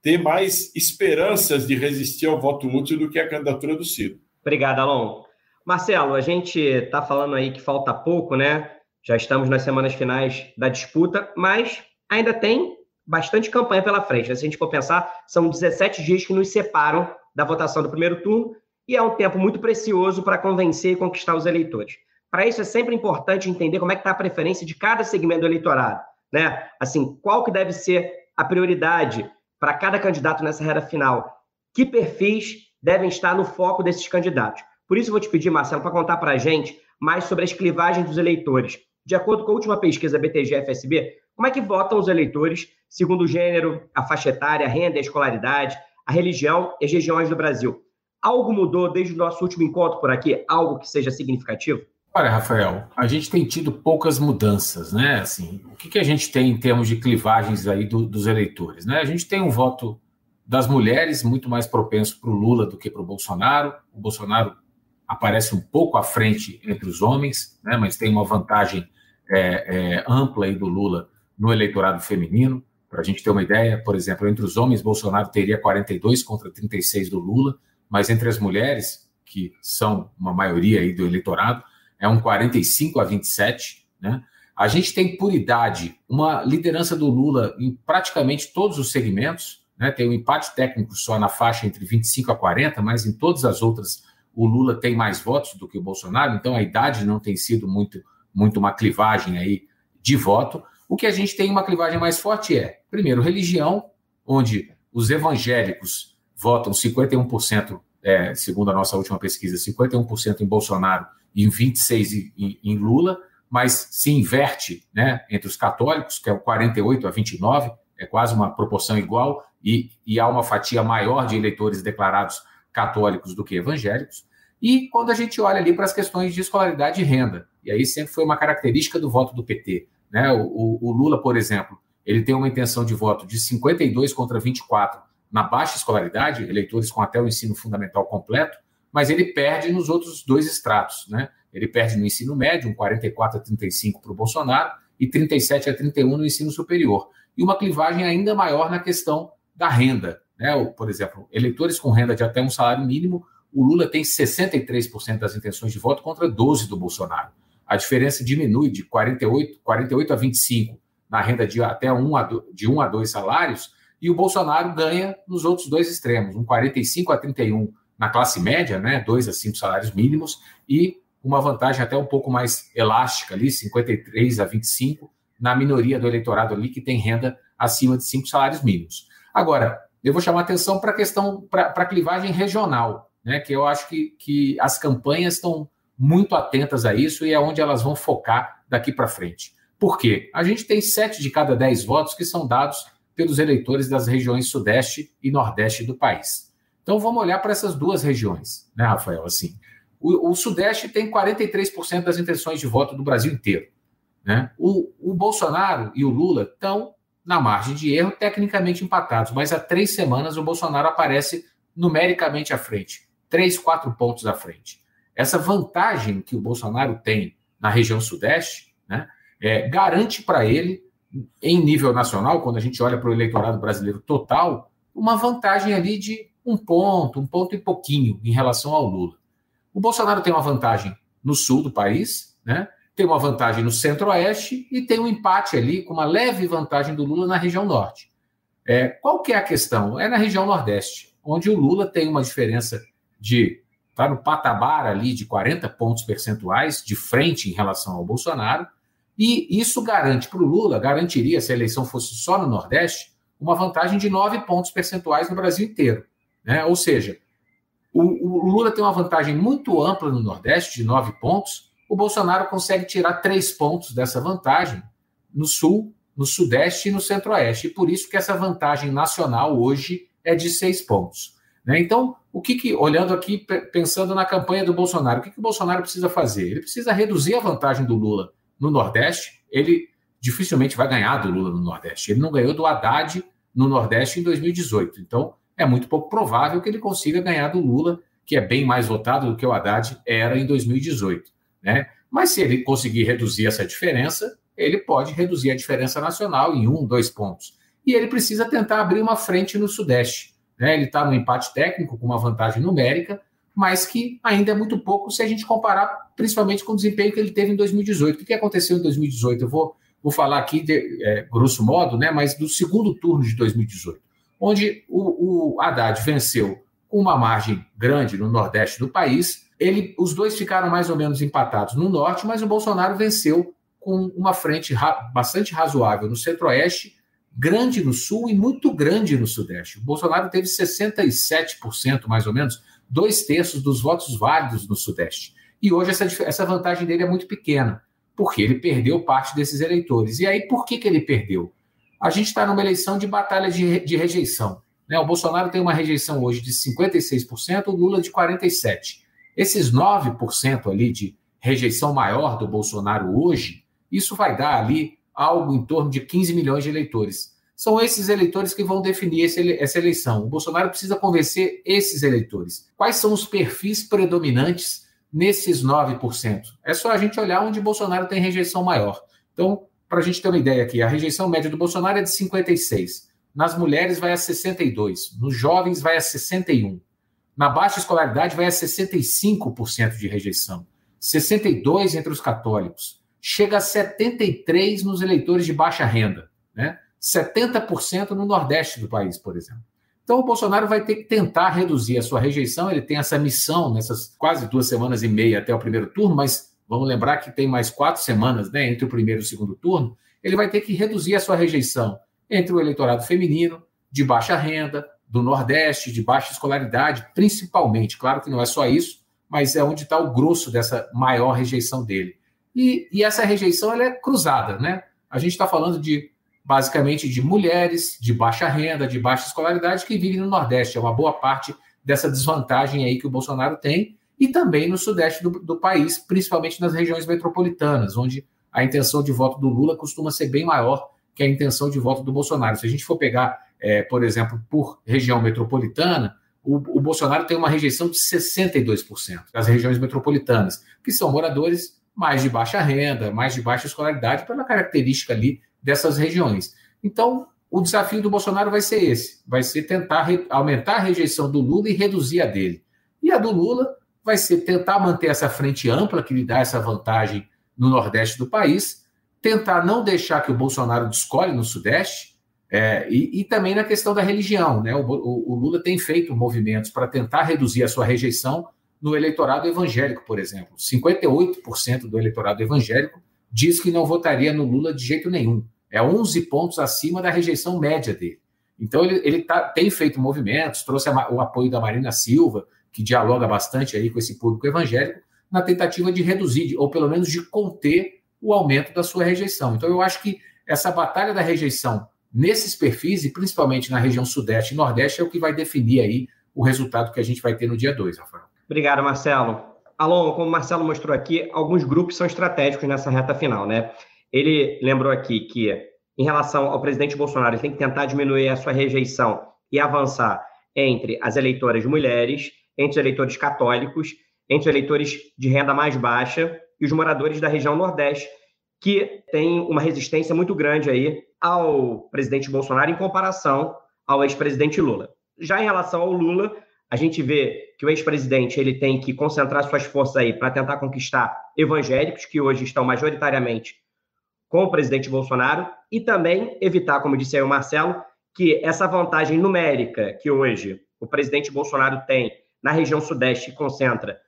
ter mais esperanças de resistir ao voto útil do que a candidatura do Ciro. Obrigado, Alon. Marcelo, a gente está falando aí que falta pouco, né? Já estamos nas semanas finais da disputa, mas ainda tem bastante campanha pela frente. Né? Se a gente for pensar, são 17 dias que nos separam da votação do primeiro turno e é um tempo muito precioso para convencer e conquistar os eleitores. Para isso é sempre importante entender como é que está a preferência de cada segmento do eleitorado, né? Assim, qual que deve ser a prioridade para cada candidato nessa reta final. Que perfis devem estar no foco desses candidatos? Por isso, vou te pedir, Marcelo, para contar para a gente mais sobre as clivagens dos eleitores. De acordo com a última pesquisa BTG-FSB, como é que votam os eleitores segundo o gênero, a faixa etária, a renda, a escolaridade, a religião e as regiões do Brasil? Algo mudou desde o nosso último encontro por aqui? Algo que seja significativo? Olha, Rafael, a gente tem tido poucas mudanças, né? Assim, o que, que a gente tem em termos de clivagens aí do, dos eleitores, né? A gente tem um voto das mulheres muito mais propenso para o Lula do que para o Bolsonaro. O Bolsonaro aparece um pouco à frente entre os homens, né? Mas tem uma vantagem é, é, ampla aí do Lula no eleitorado feminino. Para a gente ter uma ideia, por exemplo, entre os homens, Bolsonaro teria 42 contra 36 do Lula, mas entre as mulheres, que são uma maioria aí do eleitorado, é um 45 a 27, né? A gente tem por idade uma liderança do Lula em praticamente todos os segmentos, né? Tem um empate técnico só na faixa entre 25 a 40, mas em todas as outras o Lula tem mais votos do que o Bolsonaro, então a idade não tem sido muito, muito uma clivagem aí de voto. O que a gente tem uma clivagem mais forte é, primeiro, religião, onde os evangélicos votam 51%, é, segundo a nossa última pesquisa, 51% em Bolsonaro em 26 em, em Lula, mas se inverte né, entre os católicos, que é o 48 a 29, é quase uma proporção igual, e, e há uma fatia maior de eleitores declarados católicos do que evangélicos. E quando a gente olha ali para as questões de escolaridade e renda, e aí sempre foi uma característica do voto do PT. Né? O, o, Lula, por exemplo, ele tem uma intenção de voto de 52 contra 24 na baixa escolaridade, eleitores com até o ensino fundamental completo, mas ele perde nos outros dois estratos. Né? Ele perde no ensino médio, um 44 a 35 para o Bolsonaro e 37 a 31 no ensino superior. E uma clivagem ainda maior na questão da renda. Né? Por exemplo, eleitores com renda de até um salário mínimo, o Lula tem 63% das intenções de voto contra 12% do Bolsonaro. A diferença diminui de 48, 48 a 25 na renda de até um a, de um a dois salários, e o Bolsonaro ganha nos outros dois extremos, um 45 a 31 na classe média, né, 2 a 5 salários mínimos, e uma vantagem até um pouco mais elástica ali, 53 a 25, na minoria do eleitorado ali que tem renda acima de 5 salários mínimos. Agora, eu vou chamar atenção para a questão, para a clivagem regional, né, que eu acho que, que as campanhas estão muito atentas a isso e é onde elas vão focar daqui para frente. Por quê? A gente tem sete de cada dez votos que são dados pelos eleitores das regiões Sudeste e Nordeste do país. Então vamos olhar para essas duas regiões, né, Rafael? Assim, o, o Sudeste tem 43% das intenções de voto do Brasil inteiro. Né? O, o Bolsonaro e o Lula estão na margem de erro, tecnicamente empatados, mas há três semanas o Bolsonaro aparece numericamente à frente, três, quatro pontos à frente. Essa vantagem que o Bolsonaro tem na região Sudeste né, é, garante para ele em nível nacional, quando a gente olha para o eleitorado brasileiro total, uma vantagem ali de um ponto, um ponto e pouquinho em relação ao Lula. O Bolsonaro tem uma vantagem no sul do país, né? tem uma vantagem no centro-oeste e tem um empate ali com uma leve vantagem do Lula na região norte. É, qual que é a questão? É na região nordeste, onde o Lula tem uma diferença de está no patamar ali de 40 pontos percentuais de frente em relação ao Bolsonaro, e isso garante para o Lula, garantiria, se a eleição fosse só no Nordeste, uma vantagem de 9 pontos percentuais no Brasil inteiro. Né? Ou seja, o, o, Lula tem uma vantagem muito ampla no Nordeste, de 9 pontos, o Bolsonaro consegue tirar 3 pontos dessa vantagem no Sul, no Sudeste e no Centro-Oeste. E por isso que essa vantagem nacional hoje é de 6 pontos. Né? Então, o que, que, olhando aqui, pensando na campanha do Bolsonaro, o que, que o Bolsonaro precisa fazer? Ele precisa reduzir a vantagem do Lula no Nordeste, ele dificilmente vai ganhar do Lula no Nordeste. Ele não ganhou do Haddad no Nordeste em 2018. Então, é muito pouco provável que ele consiga ganhar do Lula, que é bem mais votado do que o Haddad era em 2018. Né? Mas se ele conseguir reduzir essa diferença, ele pode reduzir a diferença nacional em um, dois pontos. E ele precisa tentar abrir uma frente no Sudeste. Né? Ele está no empate técnico, com uma vantagem numérica, mas que ainda é muito pouco se a gente comparar principalmente com o desempenho que ele teve em 2018. O que aconteceu em 2018? Eu vou, vou falar aqui, de, é, grosso modo, né, mas do segundo turno de 2018, onde o, o Haddad venceu com uma margem grande no nordeste do país. Ele, os dois ficaram mais ou menos empatados no norte, mas o Bolsonaro venceu com uma frente ra bastante razoável no centro-oeste, grande no sul e muito grande no sudeste. O Bolsonaro teve 67%, mais ou menos, dois terços dos votos válidos no Sudeste. E hoje essa, essa vantagem dele é muito pequena, porque ele perdeu parte desses eleitores. E aí, por que, que ele perdeu? A gente está numa eleição de batalha de, de rejeição. Né? O Bolsonaro tem uma rejeição hoje de 56%, o Lula de 47%. Esses 9% ali de rejeição maior do Bolsonaro hoje, isso vai dar ali algo em torno de 15 milhões de eleitores. São esses eleitores que vão definir esse, essa eleição. O Bolsonaro precisa convencer esses eleitores. Quais são os perfis predominantes nesses 9%? É só a gente olhar onde Bolsonaro tem rejeição maior. Então, para a gente ter uma ideia aqui, a rejeição média do Bolsonaro é de 56. Nas mulheres vai a 62. Nos jovens vai a 61. Na baixa escolaridade vai a 65% de rejeição. 62 entre os católicos. Chega a 73 nos eleitores de baixa renda, né? 70% no Nordeste do país, por exemplo. Então, o Bolsonaro vai ter que tentar reduzir a sua rejeição. Ele tem essa missão nessas quase duas semanas e meia até o primeiro turno, mas vamos lembrar que tem mais quatro semanas né, entre o primeiro e o segundo turno. Ele vai ter que reduzir a sua rejeição entre o eleitorado feminino, de baixa renda, do Nordeste, de baixa escolaridade, principalmente. Claro que não é só isso, mas é onde está o grosso dessa maior rejeição dele. E, e essa rejeição é cruzada, né? A gente está falando de basicamente de mulheres de baixa renda, de baixa escolaridade, que vivem no Nordeste. É uma boa parte dessa desvantagem aí que o Bolsonaro tem, e também no Sudeste do, do país, principalmente nas regiões metropolitanas, onde a intenção de voto do Lula costuma ser bem maior que a intenção de voto do Bolsonaro. Se a gente for pegar, é, por exemplo, por região metropolitana, o, o, Bolsonaro tem uma rejeição de 62% das regiões metropolitanas, que são moradores mais de baixa renda, mais de baixa escolaridade, pela característica ali dessas regiões. Então, o desafio do Bolsonaro vai ser esse: vai ser tentar aumentar a rejeição do Lula e reduzir a dele. E a do Lula vai ser tentar manter essa frente ampla que lhe dá essa vantagem no Nordeste do país, tentar não deixar que o Bolsonaro descolhe no Sudeste, É, e, e, também na questão da religião. Né? O, o, o Lula tem feito movimentos para tentar reduzir a sua rejeição no eleitorado evangélico, por exemplo. 58% do eleitorado evangélico diz que não votaria no Lula de jeito nenhum. É 11 pontos acima da rejeição média dele. Então, ele, ele tá, tem feito movimentos, trouxe a, o apoio da Marina Silva, que dialoga bastante aí com esse público evangélico, na tentativa de reduzir, ou pelo menos de conter o aumento da sua rejeição. Então, eu acho que essa batalha da rejeição nesses perfis, e principalmente na região Sudeste e Nordeste, é o que vai definir aí o resultado que a gente vai ter no dia 2, Rafael. Obrigado, Marcelo. Alon, como o Marcelo mostrou aqui, alguns grupos são estratégicos nessa reta final, né? Ele lembrou aqui que, em relação ao presidente Bolsonaro, ele tem que tentar diminuir a sua rejeição e avançar entre as eleitoras mulheres, entre os eleitores católicos, entre os eleitores de renda mais baixa e os moradores da região Nordeste, que tem uma resistência muito grande aí ao presidente Bolsonaro em comparação ao ex-presidente Lula. Já em relação ao Lula, a gente vê que o ex-presidente ele tem que concentrar suas forças aí para tentar conquistar evangélicos que hoje estão majoritariamente com o presidente Bolsonaro e também evitar, como disse aí o Marcelo, que essa vantagem numérica que hoje o presidente Bolsonaro tem na região sudeste concentra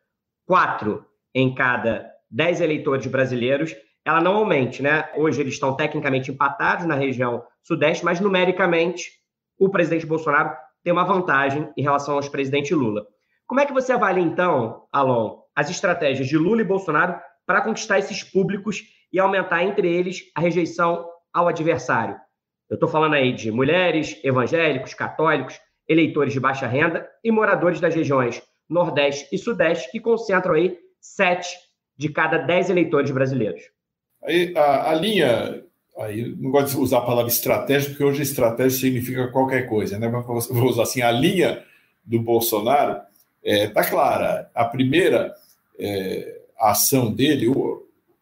quatro em cada dez eleitores brasileiros, ela não aumente, né? Hoje eles estão tecnicamente empatados na região sudeste, mas numericamente o presidente Bolsonaro tem uma vantagem em relação ao presidente Lula. Como é que você avalia, então, Alon, as estratégias de Lula e Bolsonaro para conquistar esses públicos e aumentar entre eles a rejeição ao adversário? Eu estou falando aí de mulheres, evangélicos, católicos, eleitores de baixa renda e moradores das regiões Nordeste e Sudeste, que concentram aí sete de cada dez eleitores brasileiros. Aí, a, a linha, aí não gosto de usar a palavra estratégia, porque hoje estratégia significa qualquer coisa, né? Mas vou usar assim, a linha do Bolsonaro está é, tá clara. A primeira é, ação dele,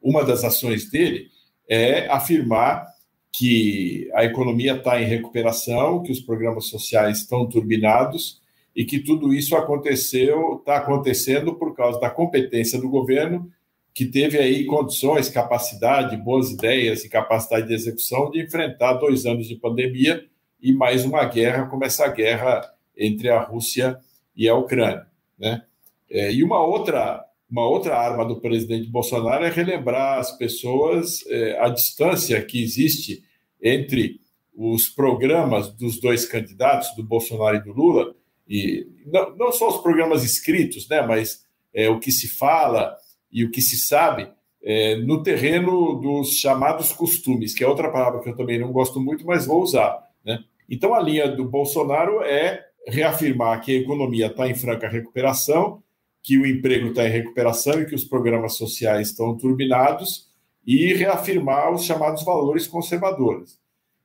uma das ações dele, é afirmar que a economia está em recuperação, que os programas sociais estão turbinados e que tudo isso aconteceu, está acontecendo por causa da competência do governo, que teve aí condições, capacidade, boas ideias e capacidade de execução de enfrentar dois anos de pandemia e mais uma guerra, como essa guerra entre a Rússia e a Ucrânia. Né? É, e uma outra, uma outra arma do presidente Bolsonaro é relembrar as pessoas é, a distância que existe entre os programas dos dois candidatos, do Bolsonaro e do Lula, e não, não só os programas escritos, né, mas é, o que se fala e o que se sabe é, no terreno dos chamados costumes, que é outra palavra que eu também não gosto muito, mas vou usar. Né? Então, a linha do Bolsonaro é reafirmar que a economia está em franca recuperação, que o emprego está em recuperação e que os programas sociais estão turbinados, e reafirmar os chamados valores conservadores.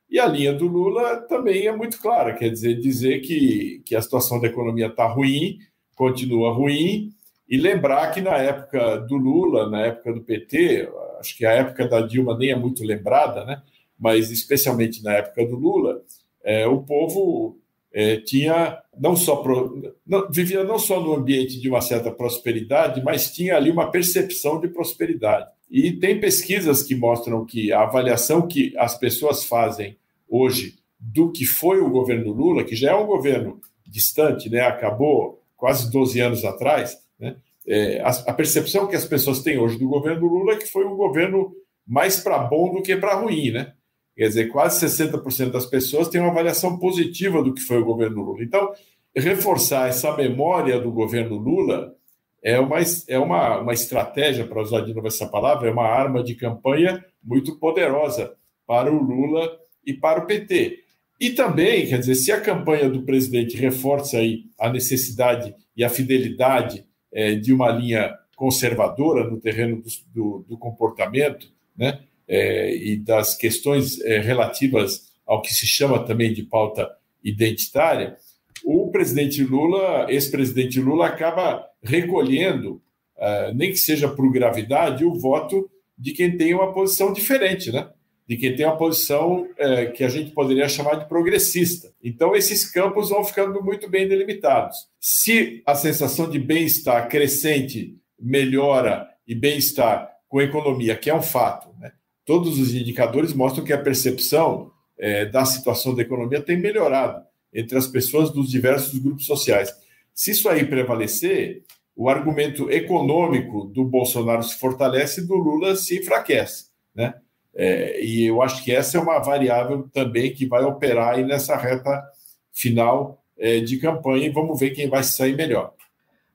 E a linha do Lula também é muito clara, quer dizer, dizer que, que a situação da economia está ruim, continua ruim, e lembrar que na época do Lula, na época do PT, acho que a época da Dilma nem é muito lembrada, né? mas especialmente na época do Lula, é, o povo é, tinha não só pro, não, vivia não só no ambiente de uma certa prosperidade, mas tinha ali uma percepção de prosperidade. E tem pesquisas que mostram que a avaliação que as pessoas fazem hoje do que foi o governo Lula, que já é um governo distante, né? acabou quase 12 anos atrás, né? é, a, a, percepção que as pessoas têm hoje do governo Lula é que foi um governo mais para bom do que para ruim. Né? Quer dizer, quase 60% das pessoas têm uma avaliação positiva do que foi o governo Lula. Então, reforçar essa memória do governo Lula é uma, é uma, uma estratégia, para usar de novo essa palavra, é uma arma de campanha muito poderosa para o Lula e para o PT. E também, quer dizer, se a campanha do presidente reforça aí a necessidade e a fidelidade é, de uma linha conservadora no terreno do, do, do comportamento, né, é, e das questões é, relativas ao que se chama também de pauta identitária, o presidente Lula, ex-presidente Lula, acaba recolhendo, uh, nem que seja por gravidade, o voto de quem tem uma posição diferente, né? de quem tem uma posição uh, que a gente poderia chamar de progressista. Então, esses campos vão ficando muito bem delimitados. Se a sensação de bem-estar crescente melhora e bem-estar com a economia, que é um fato, né? Todos os indicadores mostram que a percepção é, da situação da economia tem melhorado entre as pessoas dos diversos grupos sociais. Se isso aí prevalecer, o argumento econômico do Bolsonaro se fortalece e do Lula se enfraquece. Né? É, e eu acho que essa é uma variável também que vai operar aí nessa reta final é, de campanha e vamos ver quem vai sair melhor.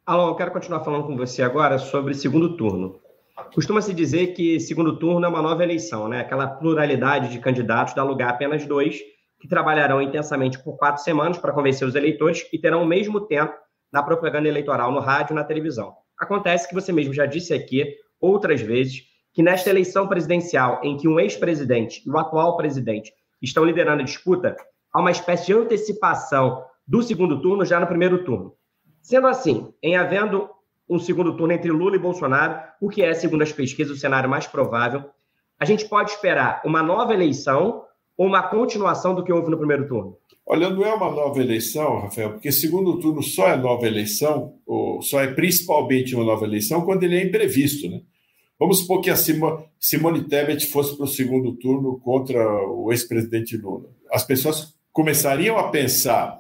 Alon, eu quero continuar falando com você agora sobre segundo turno. Costuma-se dizer que segundo turno é uma nova eleição, né? Aquela pluralidade de candidatos dá lugar a apenas dois que trabalharão intensamente por quatro semanas para convencer os eleitores e terão o mesmo tempo na propaganda eleitoral no rádio na televisão. Acontece que você mesmo já disse aqui outras vezes que nesta eleição presidencial, em que um ex-presidente e o atual presidente estão liderando a disputa, há uma espécie de antecipação do segundo turno já no primeiro turno. Sendo assim, em havendo um segundo turno entre Lula e Bolsonaro, o que é, segundo as pesquisas, o cenário mais provável, a gente pode esperar uma nova eleição ou uma continuação do que houve no primeiro turno? Olha, não é uma nova eleição, Rafael, porque segundo turno só é nova eleição, ou só é principalmente uma nova eleição quando ele é imprevisto, né? Vamos supor que a Simone Tebet fosse para o segundo turno contra o ex-presidente Lula. As pessoas começariam a pensar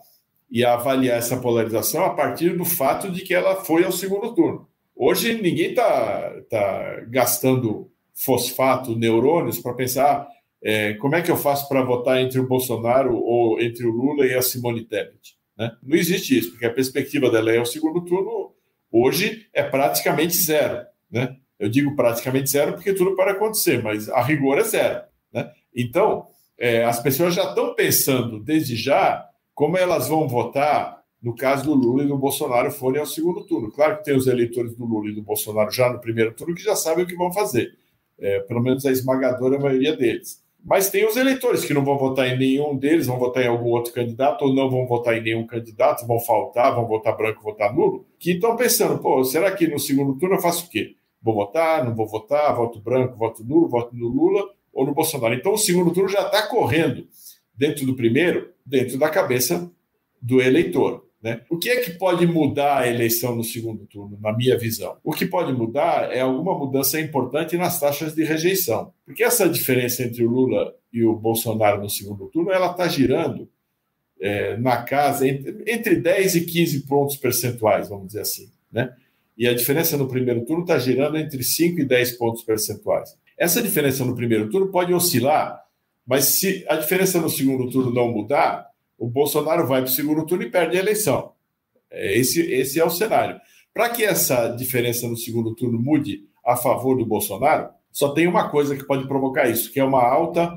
e avaliar essa polarização a partir do fato de que ela foi ao segundo turno. Hoje ninguém está tá gastando fosfato, neurônios para pensar é, como é que eu faço para votar entre o Bolsonaro ou entre o Lula e a Simone Tebet. Né? Não existe isso, porque a perspectiva dela é o segundo turno hoje é praticamente zero. Né? Eu digo praticamente zero porque tudo pode acontecer, mas a rigor é zero. Né? Então, é, as pessoas já estão pensando desde já como elas vão votar no caso do Lula e do Bolsonaro forem ao segundo turno. Claro que tem os eleitores do Lula e do Bolsonaro já no primeiro turno que já sabem o que vão fazer, é, pelo menos a esmagadora maioria deles. Mas tem os eleitores que não vão votar em nenhum deles, vão votar em algum outro candidato, ou não vão votar em nenhum candidato, vão faltar, vão votar branco, votar nulo, que estão pensando, pô, será que no segundo turno eu faço o quê? Vou votar, não vou votar, voto branco, voto nulo, voto no Lula ou no Bolsonaro. Então o segundo turno já está correndo dentro do primeiro, dentro da cabeça do eleitor. Né? O que é que pode mudar a eleição no segundo turno, na minha visão? O que pode mudar é alguma mudança importante nas taxas de rejeição. Porque essa diferença entre o Lula e o Bolsonaro no segundo turno, ela está girando é, na casa entre, entre 10 e 15 pontos percentuais, vamos dizer assim. Né? e a diferença no primeiro turno está girando entre 5 e 10 pontos percentuais. Essa diferença no primeiro turno pode oscilar, mas se a diferença no segundo turno não mudar, o Bolsonaro vai para o segundo turno e perde a eleição. É, esse, esse é o cenário. Para que essa diferença no segundo turno mude a favor do Bolsonaro, só tem uma coisa que pode provocar isso, que é uma alta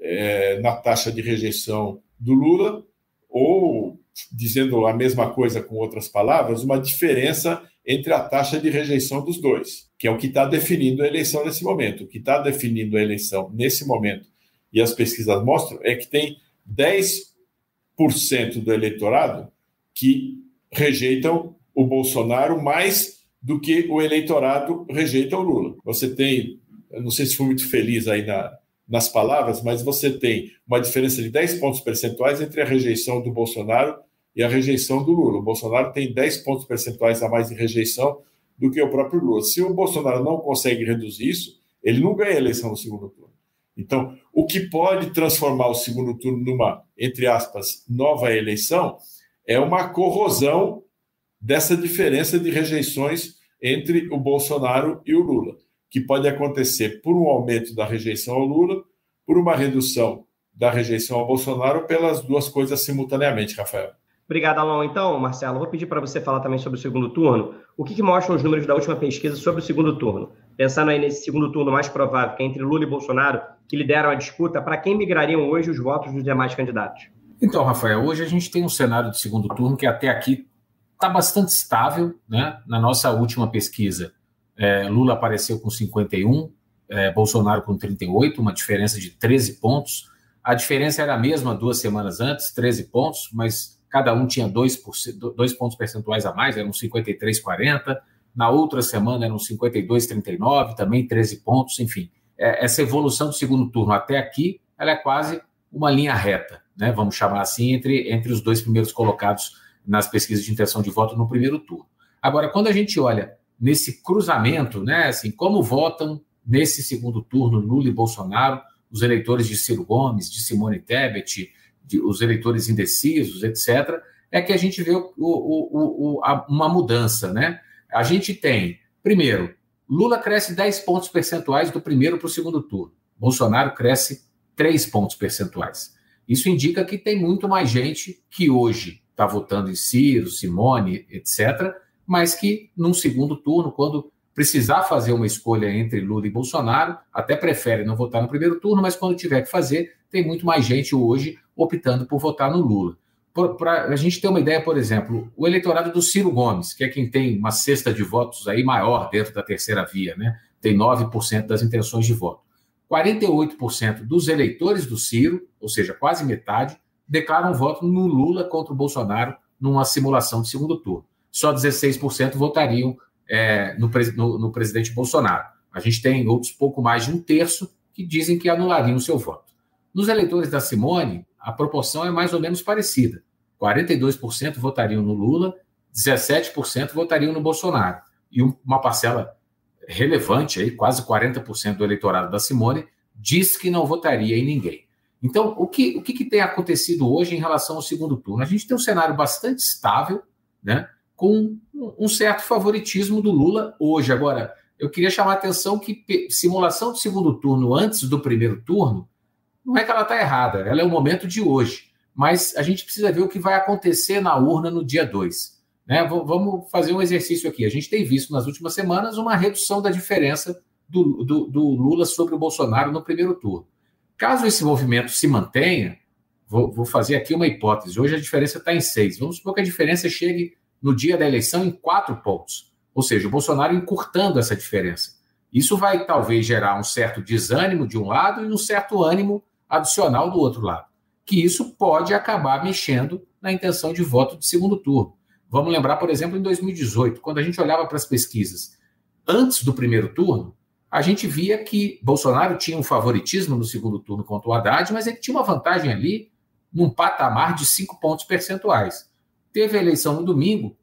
é, na taxa de rejeição do Lula, ou, dizendo a mesma coisa com outras palavras, uma diferença entre a taxa de rejeição dos dois, que é o que está definindo a eleição nesse momento. O que está definindo a eleição nesse momento, e as pesquisas mostram, é que tem 10% do eleitorado que rejeitam o Bolsonaro mais do que o eleitorado rejeita o Lula. Você tem, não sei se fui muito feliz aí na, nas palavras, mas você tem uma diferença de 10 pontos percentuais entre a rejeição do Bolsonaro e a rejeição do Lula. O Bolsonaro tem 10 pontos percentuais a mais de rejeição do que o próprio Lula. Se o Bolsonaro não consegue reduzir isso, ele não ganha a eleição no segundo turno. Então, o que pode transformar o segundo turno numa, entre aspas, nova eleição é uma corrosão dessa diferença de rejeições entre o Bolsonaro e o Lula, que pode acontecer por um aumento da rejeição ao Lula, por uma redução da rejeição ao Bolsonaro, pelas duas coisas simultaneamente, Rafael. Obrigado, Alon. Então, Marcelo, vou pedir para você falar também sobre o segundo turno. O que, que, mostram os números da última pesquisa sobre o segundo turno? Pensando aí nesse segundo turno mais provável, que é entre Lula e Bolsonaro, que lideram a disputa, para quem migrariam hoje os votos dos demais candidatos? Então, Rafael, hoje a gente tem um cenário de segundo turno que até aqui está bastante estável. Né? Na nossa última pesquisa, é, Lula apareceu com 51, é, Bolsonaro com 38, uma diferença de 13 pontos. A diferença era a mesma duas semanas antes, 13 pontos, mas cada um tinha dois, dois pontos percentuais a mais, eram 53,40. Na outra semana eram 52,39, também 13 pontos, enfim. É, essa evolução do segundo turno até aqui, ela é quase uma linha reta, né? vamos chamar assim, entre, entre os dois primeiros colocados nas pesquisas de intenção de voto no primeiro turno. Agora, quando a gente olha nesse cruzamento, né, assim, como votam nesse segundo turno Lula e Bolsonaro, os eleitores de Ciro Gomes, de Simone Tebet, de, os eleitores indecisos, etc., é que a gente vê o, o, o, a, uma mudança. Né? A gente tem, primeiro, Lula cresce 10 pontos percentuais do primeiro para o segundo turno. Bolsonaro cresce 3 pontos percentuais. Isso indica que tem muito mais gente que hoje está votando em Ciro, Simone, etc., mas que num segundo turno, quando precisar fazer uma escolha entre Lula e Bolsonaro, até prefere não votar no primeiro turno, mas quando tiver que fazer, tem muito mais gente hoje optando por votar no Lula. Para a gente ter uma ideia, por exemplo, o eleitorado do Ciro Gomes, que é quem tem uma cesta de votos aí maior dentro da terceira via, né? tem 9% das intenções de voto. 48% dos eleitores do Ciro, ou seja, quase metade, declaram voto no Lula contra o Bolsonaro numa simulação de segundo turno. Só 16% votariam é, no, no, no, presidente Bolsonaro. A gente tem outros pouco mais de um terço que dizem que anulariam o seu voto. Nos eleitores da Simone, a proporção é mais ou menos parecida. 42% votariam no Lula, 17% votariam no Bolsonaro. E uma parcela relevante, aí, quase 40% do eleitorado da Simone, diz que não votaria em ninguém. Então, o que, o que, que tem acontecido hoje em relação ao segundo turno? A gente tem um cenário bastante estável, né? com um certo favoritismo do Lula hoje. Agora, eu queria chamar a atenção que simulação de segundo turno antes do primeiro turno, não é que ela está errada, ela é o momento de hoje. Mas a gente precisa ver o que vai acontecer na urna no dia 2. Né? Vamos fazer um exercício aqui. A gente tem visto nas últimas semanas uma redução da diferença do, do, do Lula sobre o Bolsonaro no primeiro turno. Caso esse movimento se mantenha, vou, vou fazer aqui uma hipótese. Hoje a diferença está em seis. Vamos supor que a diferença chegue no dia da eleição em quatro pontos. Ou seja, o Bolsonaro encurtando essa diferença. Isso vai talvez gerar um certo desânimo de um lado e um certo ânimo adicional do outro lado. Que isso pode acabar mexendo na intenção de voto de segundo turno. Vamos lembrar, por exemplo, em 2018, quando a gente olhava para as pesquisas antes do primeiro turno, a gente via que Bolsonaro tinha um favoritismo no segundo turno contra o Haddad, mas ele tinha uma vantagem ali num patamar de cinco pontos percentuais. Teve a eleição no domingo,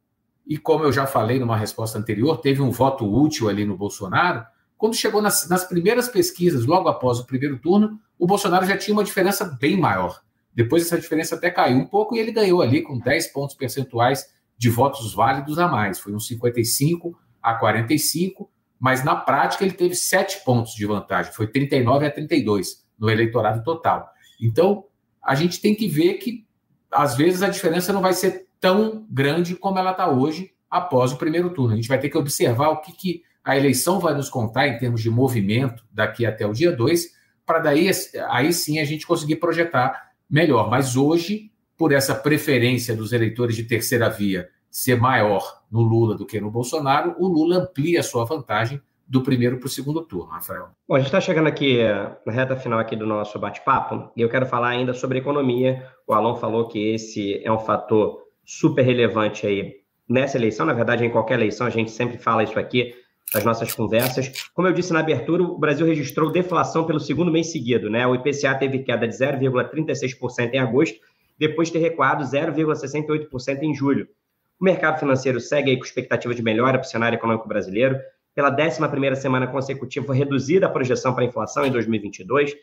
e como eu já falei numa resposta anterior, teve um voto útil ali no Bolsonaro. Quando chegou nas, nas primeiras pesquisas, logo após o primeiro turno, o Bolsonaro já tinha uma diferença bem maior. Depois essa diferença até caiu um pouco e ele ganhou ali com 10 pontos percentuais de votos válidos a mais. Foi uns 55 a 45, mas na prática ele teve 7 pontos de vantagem. Foi 39 a 32 no eleitorado total. Então, a gente tem que ver que às vezes a diferença não vai ser tão grande como ela está hoje após o primeiro turno. A gente vai ter que observar o que, que a eleição vai nos contar em termos de movimento daqui até o dia 2, para daí aí sim a gente conseguir projetar melhor. Mas hoje, por essa preferência dos eleitores de terceira via ser maior no Lula do que no Bolsonaro, o Lula amplia a sua vantagem do primeiro para o segundo turno, Rafael. Bom, a gente está chegando aqui eh, na reta final aqui do nosso bate-papo e eu quero falar ainda sobre economia. O Alon falou que esse é um fator super relevante aí nessa eleição, na verdade, em qualquer eleição, a gente sempre fala isso aqui nas nossas conversas. Como eu disse na abertura, o Brasil registrou deflação pelo segundo mês seguido, né? O IPCA teve queda de 0,36% em agosto, depois de ter recuado 0,68% em julho. O mercado financeiro segue com expectativa de melhora para o cenário econômico brasileiro. Pela 11ª semana consecutiva, foi reduzida a projeção para a inflação em 2022.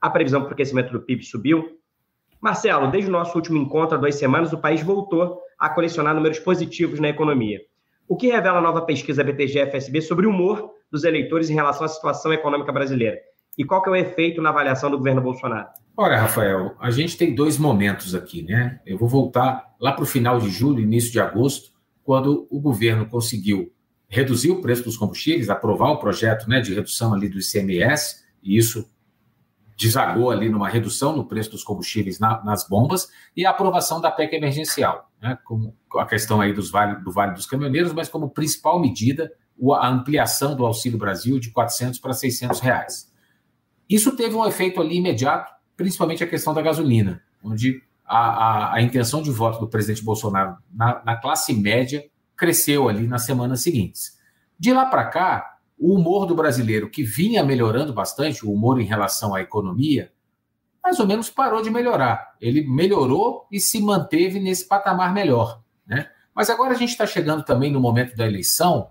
A previsão para o crescimento do PIB subiu Marcelo, desde o nosso último encontro há duas semanas, o país voltou a colecionar números positivos na economia. O que revela a nova pesquisa BTG-FSB sobre o humor dos eleitores em relação à situação econômica brasileira? E qual que é o efeito na avaliação do governo Bolsonaro? Olha, Rafael, a gente tem dois momentos aqui, né? Eu vou voltar lá para o final de julho, início de agosto, quando o governo conseguiu reduzir o preço dos combustíveis, aprovar o projeto né, de redução ali do ICMS, e isso desagou ali numa redução no preço dos combustíveis na, nas bombas e a aprovação da PEC emergencial, né, como a questão aí dos vale, do Vale dos Caminhoneiros, mas como principal medida a ampliação do Auxílio Brasil de 400 para 600 reais. Isso teve um efeito ali imediato, principalmente a questão da gasolina, onde a, a, a intenção de voto do presidente Bolsonaro na, na classe média cresceu ali nas semanas seguintes. De lá para cá, o humor do brasileiro, que vinha melhorando bastante, o humor em relação à economia, mais ou menos parou de melhorar. Ele melhorou e se manteve nesse patamar melhor. Né? Mas agora a gente está chegando também no momento da eleição,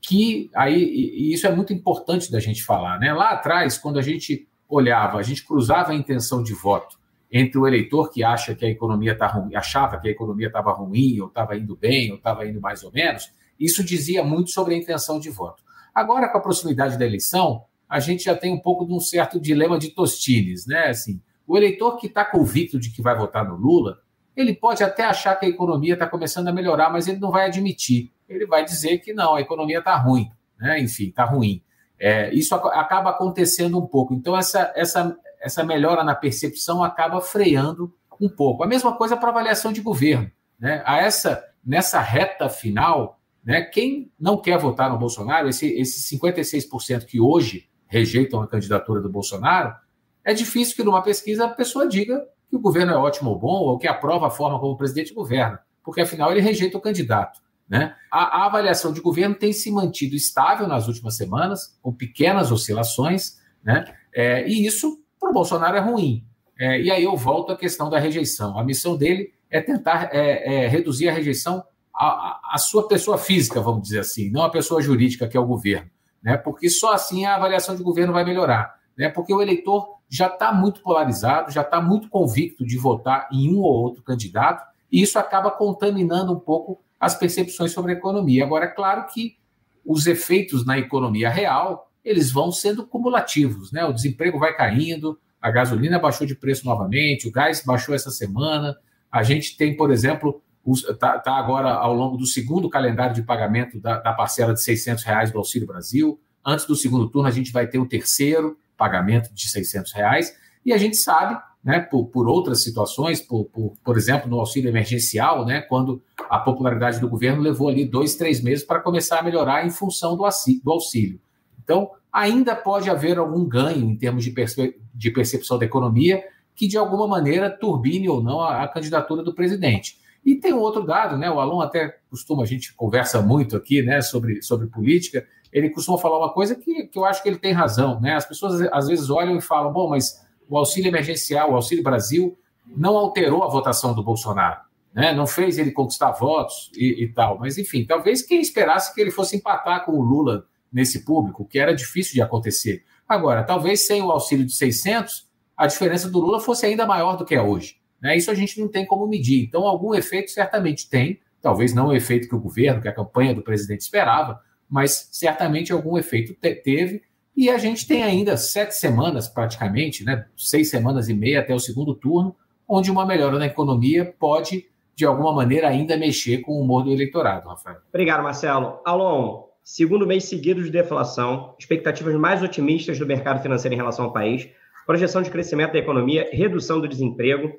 que aí, e isso é muito importante da gente falar. Né? Lá atrás, quando a gente olhava, a gente cruzava a intenção de voto entre o eleitor que acha que a economia está ruim, achava que a economia estava ruim, ou estava indo bem, ou estava indo mais ou menos, isso dizia muito sobre a intenção de voto. Agora, com a proximidade da eleição, a gente já tem um pouco de um certo dilema de Tostines, né? Assim, o eleitor que está convicto de que vai votar no Lula, ele pode até achar que a economia está começando a melhorar, mas ele não vai admitir. Ele vai dizer que não, a economia está ruim, né? Enfim, está ruim. É, isso acaba acontecendo um pouco. Então, essa, essa, essa melhora na percepção acaba freando um pouco. A mesma coisa para avaliação de governo. Né? A essa, nessa reta final, né, quem não quer votar no Bolsonaro, esse, esses 56% que hoje rejeitam a candidatura do Bolsonaro, é difícil que numa pesquisa a pessoa diga que o governo é ótimo ou bom, ou que aprova a forma como o presidente governa, porque afinal ele rejeita o candidato. Né? A, a avaliação de governo tem se mantido estável nas últimas semanas, com pequenas oscilações, né? É, e isso para o Bolsonaro é ruim. É, e aí eu volto à questão da rejeição. A missão dele é tentar é, é reduzir a rejeição à, à, sua pessoa física, vamos dizer assim, não à pessoa jurídica, que é o governo. Né? Porque só assim a avaliação de governo vai melhorar. Né? Porque o eleitor já está muito polarizado, já está muito convicto de votar em um ou outro candidato, e isso acaba contaminando um pouco as percepções sobre a economia. Agora, é claro que os efeitos na economia real eles vão sendo cumulativos, né? O desemprego vai caindo, a gasolina baixou de preço novamente, o gás baixou essa semana. A gente tem, por exemplo, está tá agora ao longo do segundo calendário de pagamento da, da, parcela de 600 reais do Auxílio Brasil. Antes do segundo turno, a gente vai ter o terceiro pagamento de 600 reais. E a gente sabe né, por, por outras situações, por, por, por exemplo, no auxílio emergencial, né, quando a popularidade do governo levou ali dois, três meses para começar a melhorar em função do, auxílio. Então, ainda pode haver algum ganho em termos de, perce de percepção da economia que, de alguma maneira, turbine ou não a, a, candidatura do presidente. E tem um outro dado, né? O Alon até costuma, a gente conversa muito aqui né, sobre, sobre política, ele costuma falar uma coisa que, que eu acho que ele tem razão. Né? As pessoas às vezes olham e falam, bom, mas o auxílio emergencial, o auxílio Brasil, não alterou a votação do Bolsonaro, né? não fez ele conquistar votos e, e, tal. Mas, enfim, talvez quem esperasse que ele fosse empatar com o Lula nesse público, que era difícil de acontecer. Agora, talvez sem o auxílio de 600, a diferença do Lula fosse ainda maior do que é hoje. Né? Isso a gente não tem como medir. Então, algum efeito certamente tem, talvez não o efeito que o governo, que a campanha do presidente esperava, mas certamente algum efeito te teve e a gente tem ainda sete semanas, praticamente, né, seis semanas e meia até o segundo turno, onde uma melhora na economia pode, de alguma maneira, ainda mexer com o humor do eleitorado, Rafael. Obrigado, Marcelo. Alon, segundo mês seguido de deflação, expectativas mais otimistas do mercado financeiro em relação ao país, projeção de crescimento da economia, redução do desemprego.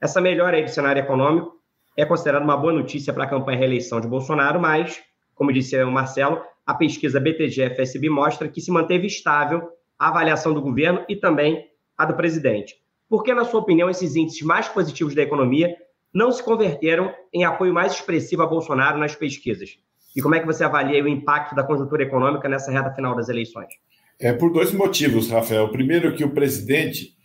Essa melhora aí do cenário econômico é considerada uma boa notícia para a campanha reeleição de Bolsonaro, mas, como disse o Marcelo, a pesquisa BTG-FSB mostra que se manteve estável a avaliação do governo e também a do presidente. Por que, na sua opinião, esses índices mais positivos da economia não se converteram em apoio mais expressivo a Bolsonaro nas pesquisas? E como é que você avalia o impacto da conjuntura econômica nessa reta final das eleições? É por dois motivos, Rafael. Primeiro, que o presidente,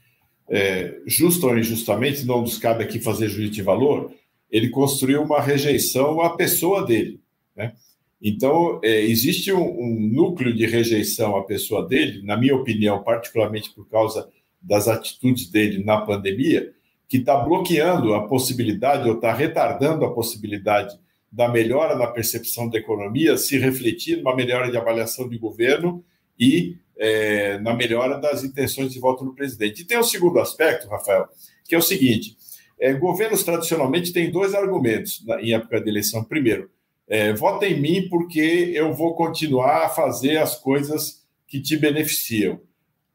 é, justo ou injustamente, não nos cabe aqui fazer juízo de valor, ele construiu uma rejeição à pessoa dele. Né? Então, é, existe um, um, núcleo de rejeição à pessoa dele, na minha opinião, particularmente por causa das atitudes dele na pandemia, que está bloqueando a possibilidade ou está retardando a possibilidade da melhora na percepção da economia se refletir numa melhora de avaliação de governo e é, na melhora das intenções de voto do presidente. E tem um segundo aspecto, Rafael, que é o seguinte: é, governos tradicionalmente têm dois argumentos na, em época de eleição. Primeiro, é, vota em mim porque eu vou continuar a fazer as coisas que te beneficiam.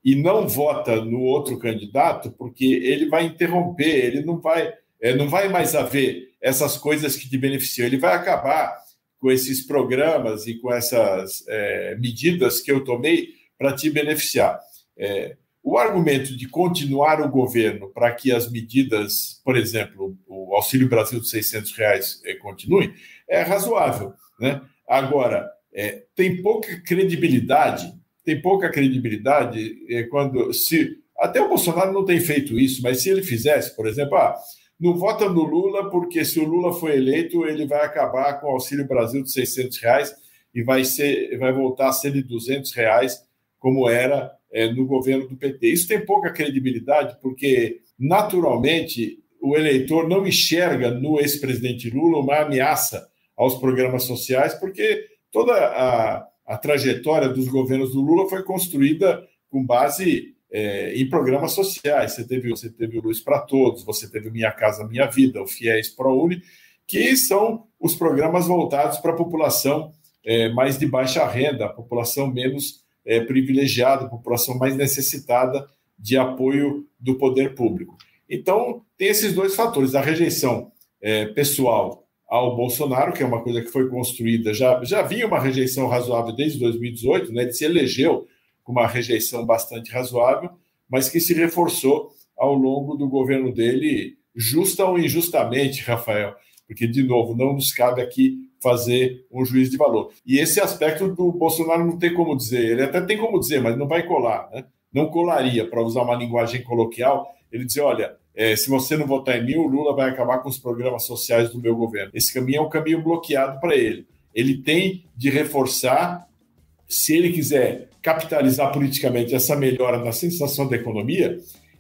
E não vota no outro candidato porque ele vai interromper, ele não vai, é, não vai mais haver essas coisas que te beneficiam. Ele vai acabar com esses programas e com essas é, medidas que eu tomei para te beneficiar. É, o argumento de continuar o governo para que as medidas, por exemplo, o Auxílio Brasil de 600 reais é, continue, é razoável. Né? Agora, é, tem pouca credibilidade, tem pouca credibilidade é, quando se até o Bolsonaro não tem feito isso, mas se ele fizesse, por exemplo, ah, não vota no Lula porque se o Lula for eleito ele vai acabar com o Auxílio Brasil de 600 reais e vai ser, vai voltar a ser de 200 reais como era é, no governo do PT. Isso tem pouca credibilidade, porque, naturalmente, o eleitor não enxerga no ex-presidente Lula uma ameaça aos programas sociais, porque toda a, a trajetória dos governos do Lula foi construída com base é, em programas sociais. Você teve, você teve o Luz para Todos, você teve Minha Casa Minha Vida, o FIES ProUni, que são os programas voltados para a população é, mais de baixa renda, a população menos é, privilegiada, a população mais necessitada de apoio do poder público. Então, tem esses dois fatores: a rejeição é, pessoal ao Bolsonaro, que é uma coisa que foi construída, já, já havia uma rejeição razoável desde 2018, né, ele se elegeu com uma rejeição bastante razoável, mas que se reforçou ao longo do governo dele, justa ou injustamente, Rafael, porque, de novo, não nos cabe aqui fazer um juízo de valor. E esse aspecto do Bolsonaro não tem como dizer, ele até tem como dizer, mas não vai colar, né? não colaria, para usar uma linguagem coloquial, ele dizer, olha, é, se você não votar em mim, o Lula vai acabar com os programas sociais do meu governo. Esse caminho é um caminho bloqueado para ele. Ele tem de reforçar, se ele quiser capitalizar politicamente essa melhora na sensação da economia,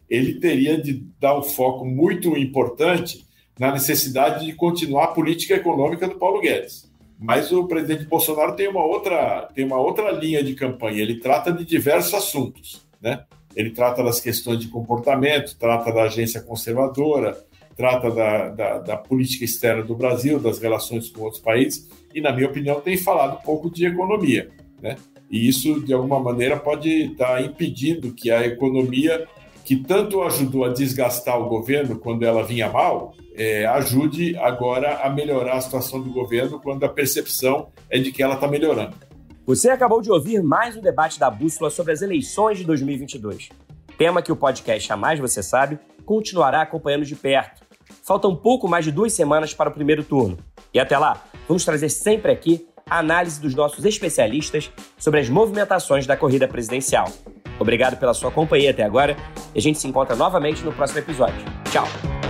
ele teria de dar um foco muito importante na necessidade de continuar a política econômica do Paulo Guedes. Mas o presidente Bolsonaro tem uma outra, tem uma outra linha de campanha. Ele trata de diversos assuntos, né? Ele trata das questões de comportamento, trata da agência conservadora, trata da, da, da, política externa do Brasil, das relações com outros países, e, na minha opinião, tem falado pouco de economia. Né? E isso, de alguma maneira, pode estar impedindo que a economia, que tanto ajudou a desgastar o governo quando ela vinha mal, é, ajude agora a melhorar a situação do governo quando a percepção é de que ela está melhorando. Você acabou de ouvir mais um debate da Bússola sobre as eleições de 2022. Tema que o podcast A Mais Você Sabe continuará acompanhando de perto. Faltam pouco mais de duas semanas para o primeiro turno. E até lá, vamos trazer sempre aqui a análise dos nossos especialistas sobre as movimentações da corrida presidencial. Obrigado pela sua companhia até agora e a gente se encontra novamente no próximo episódio. Tchau!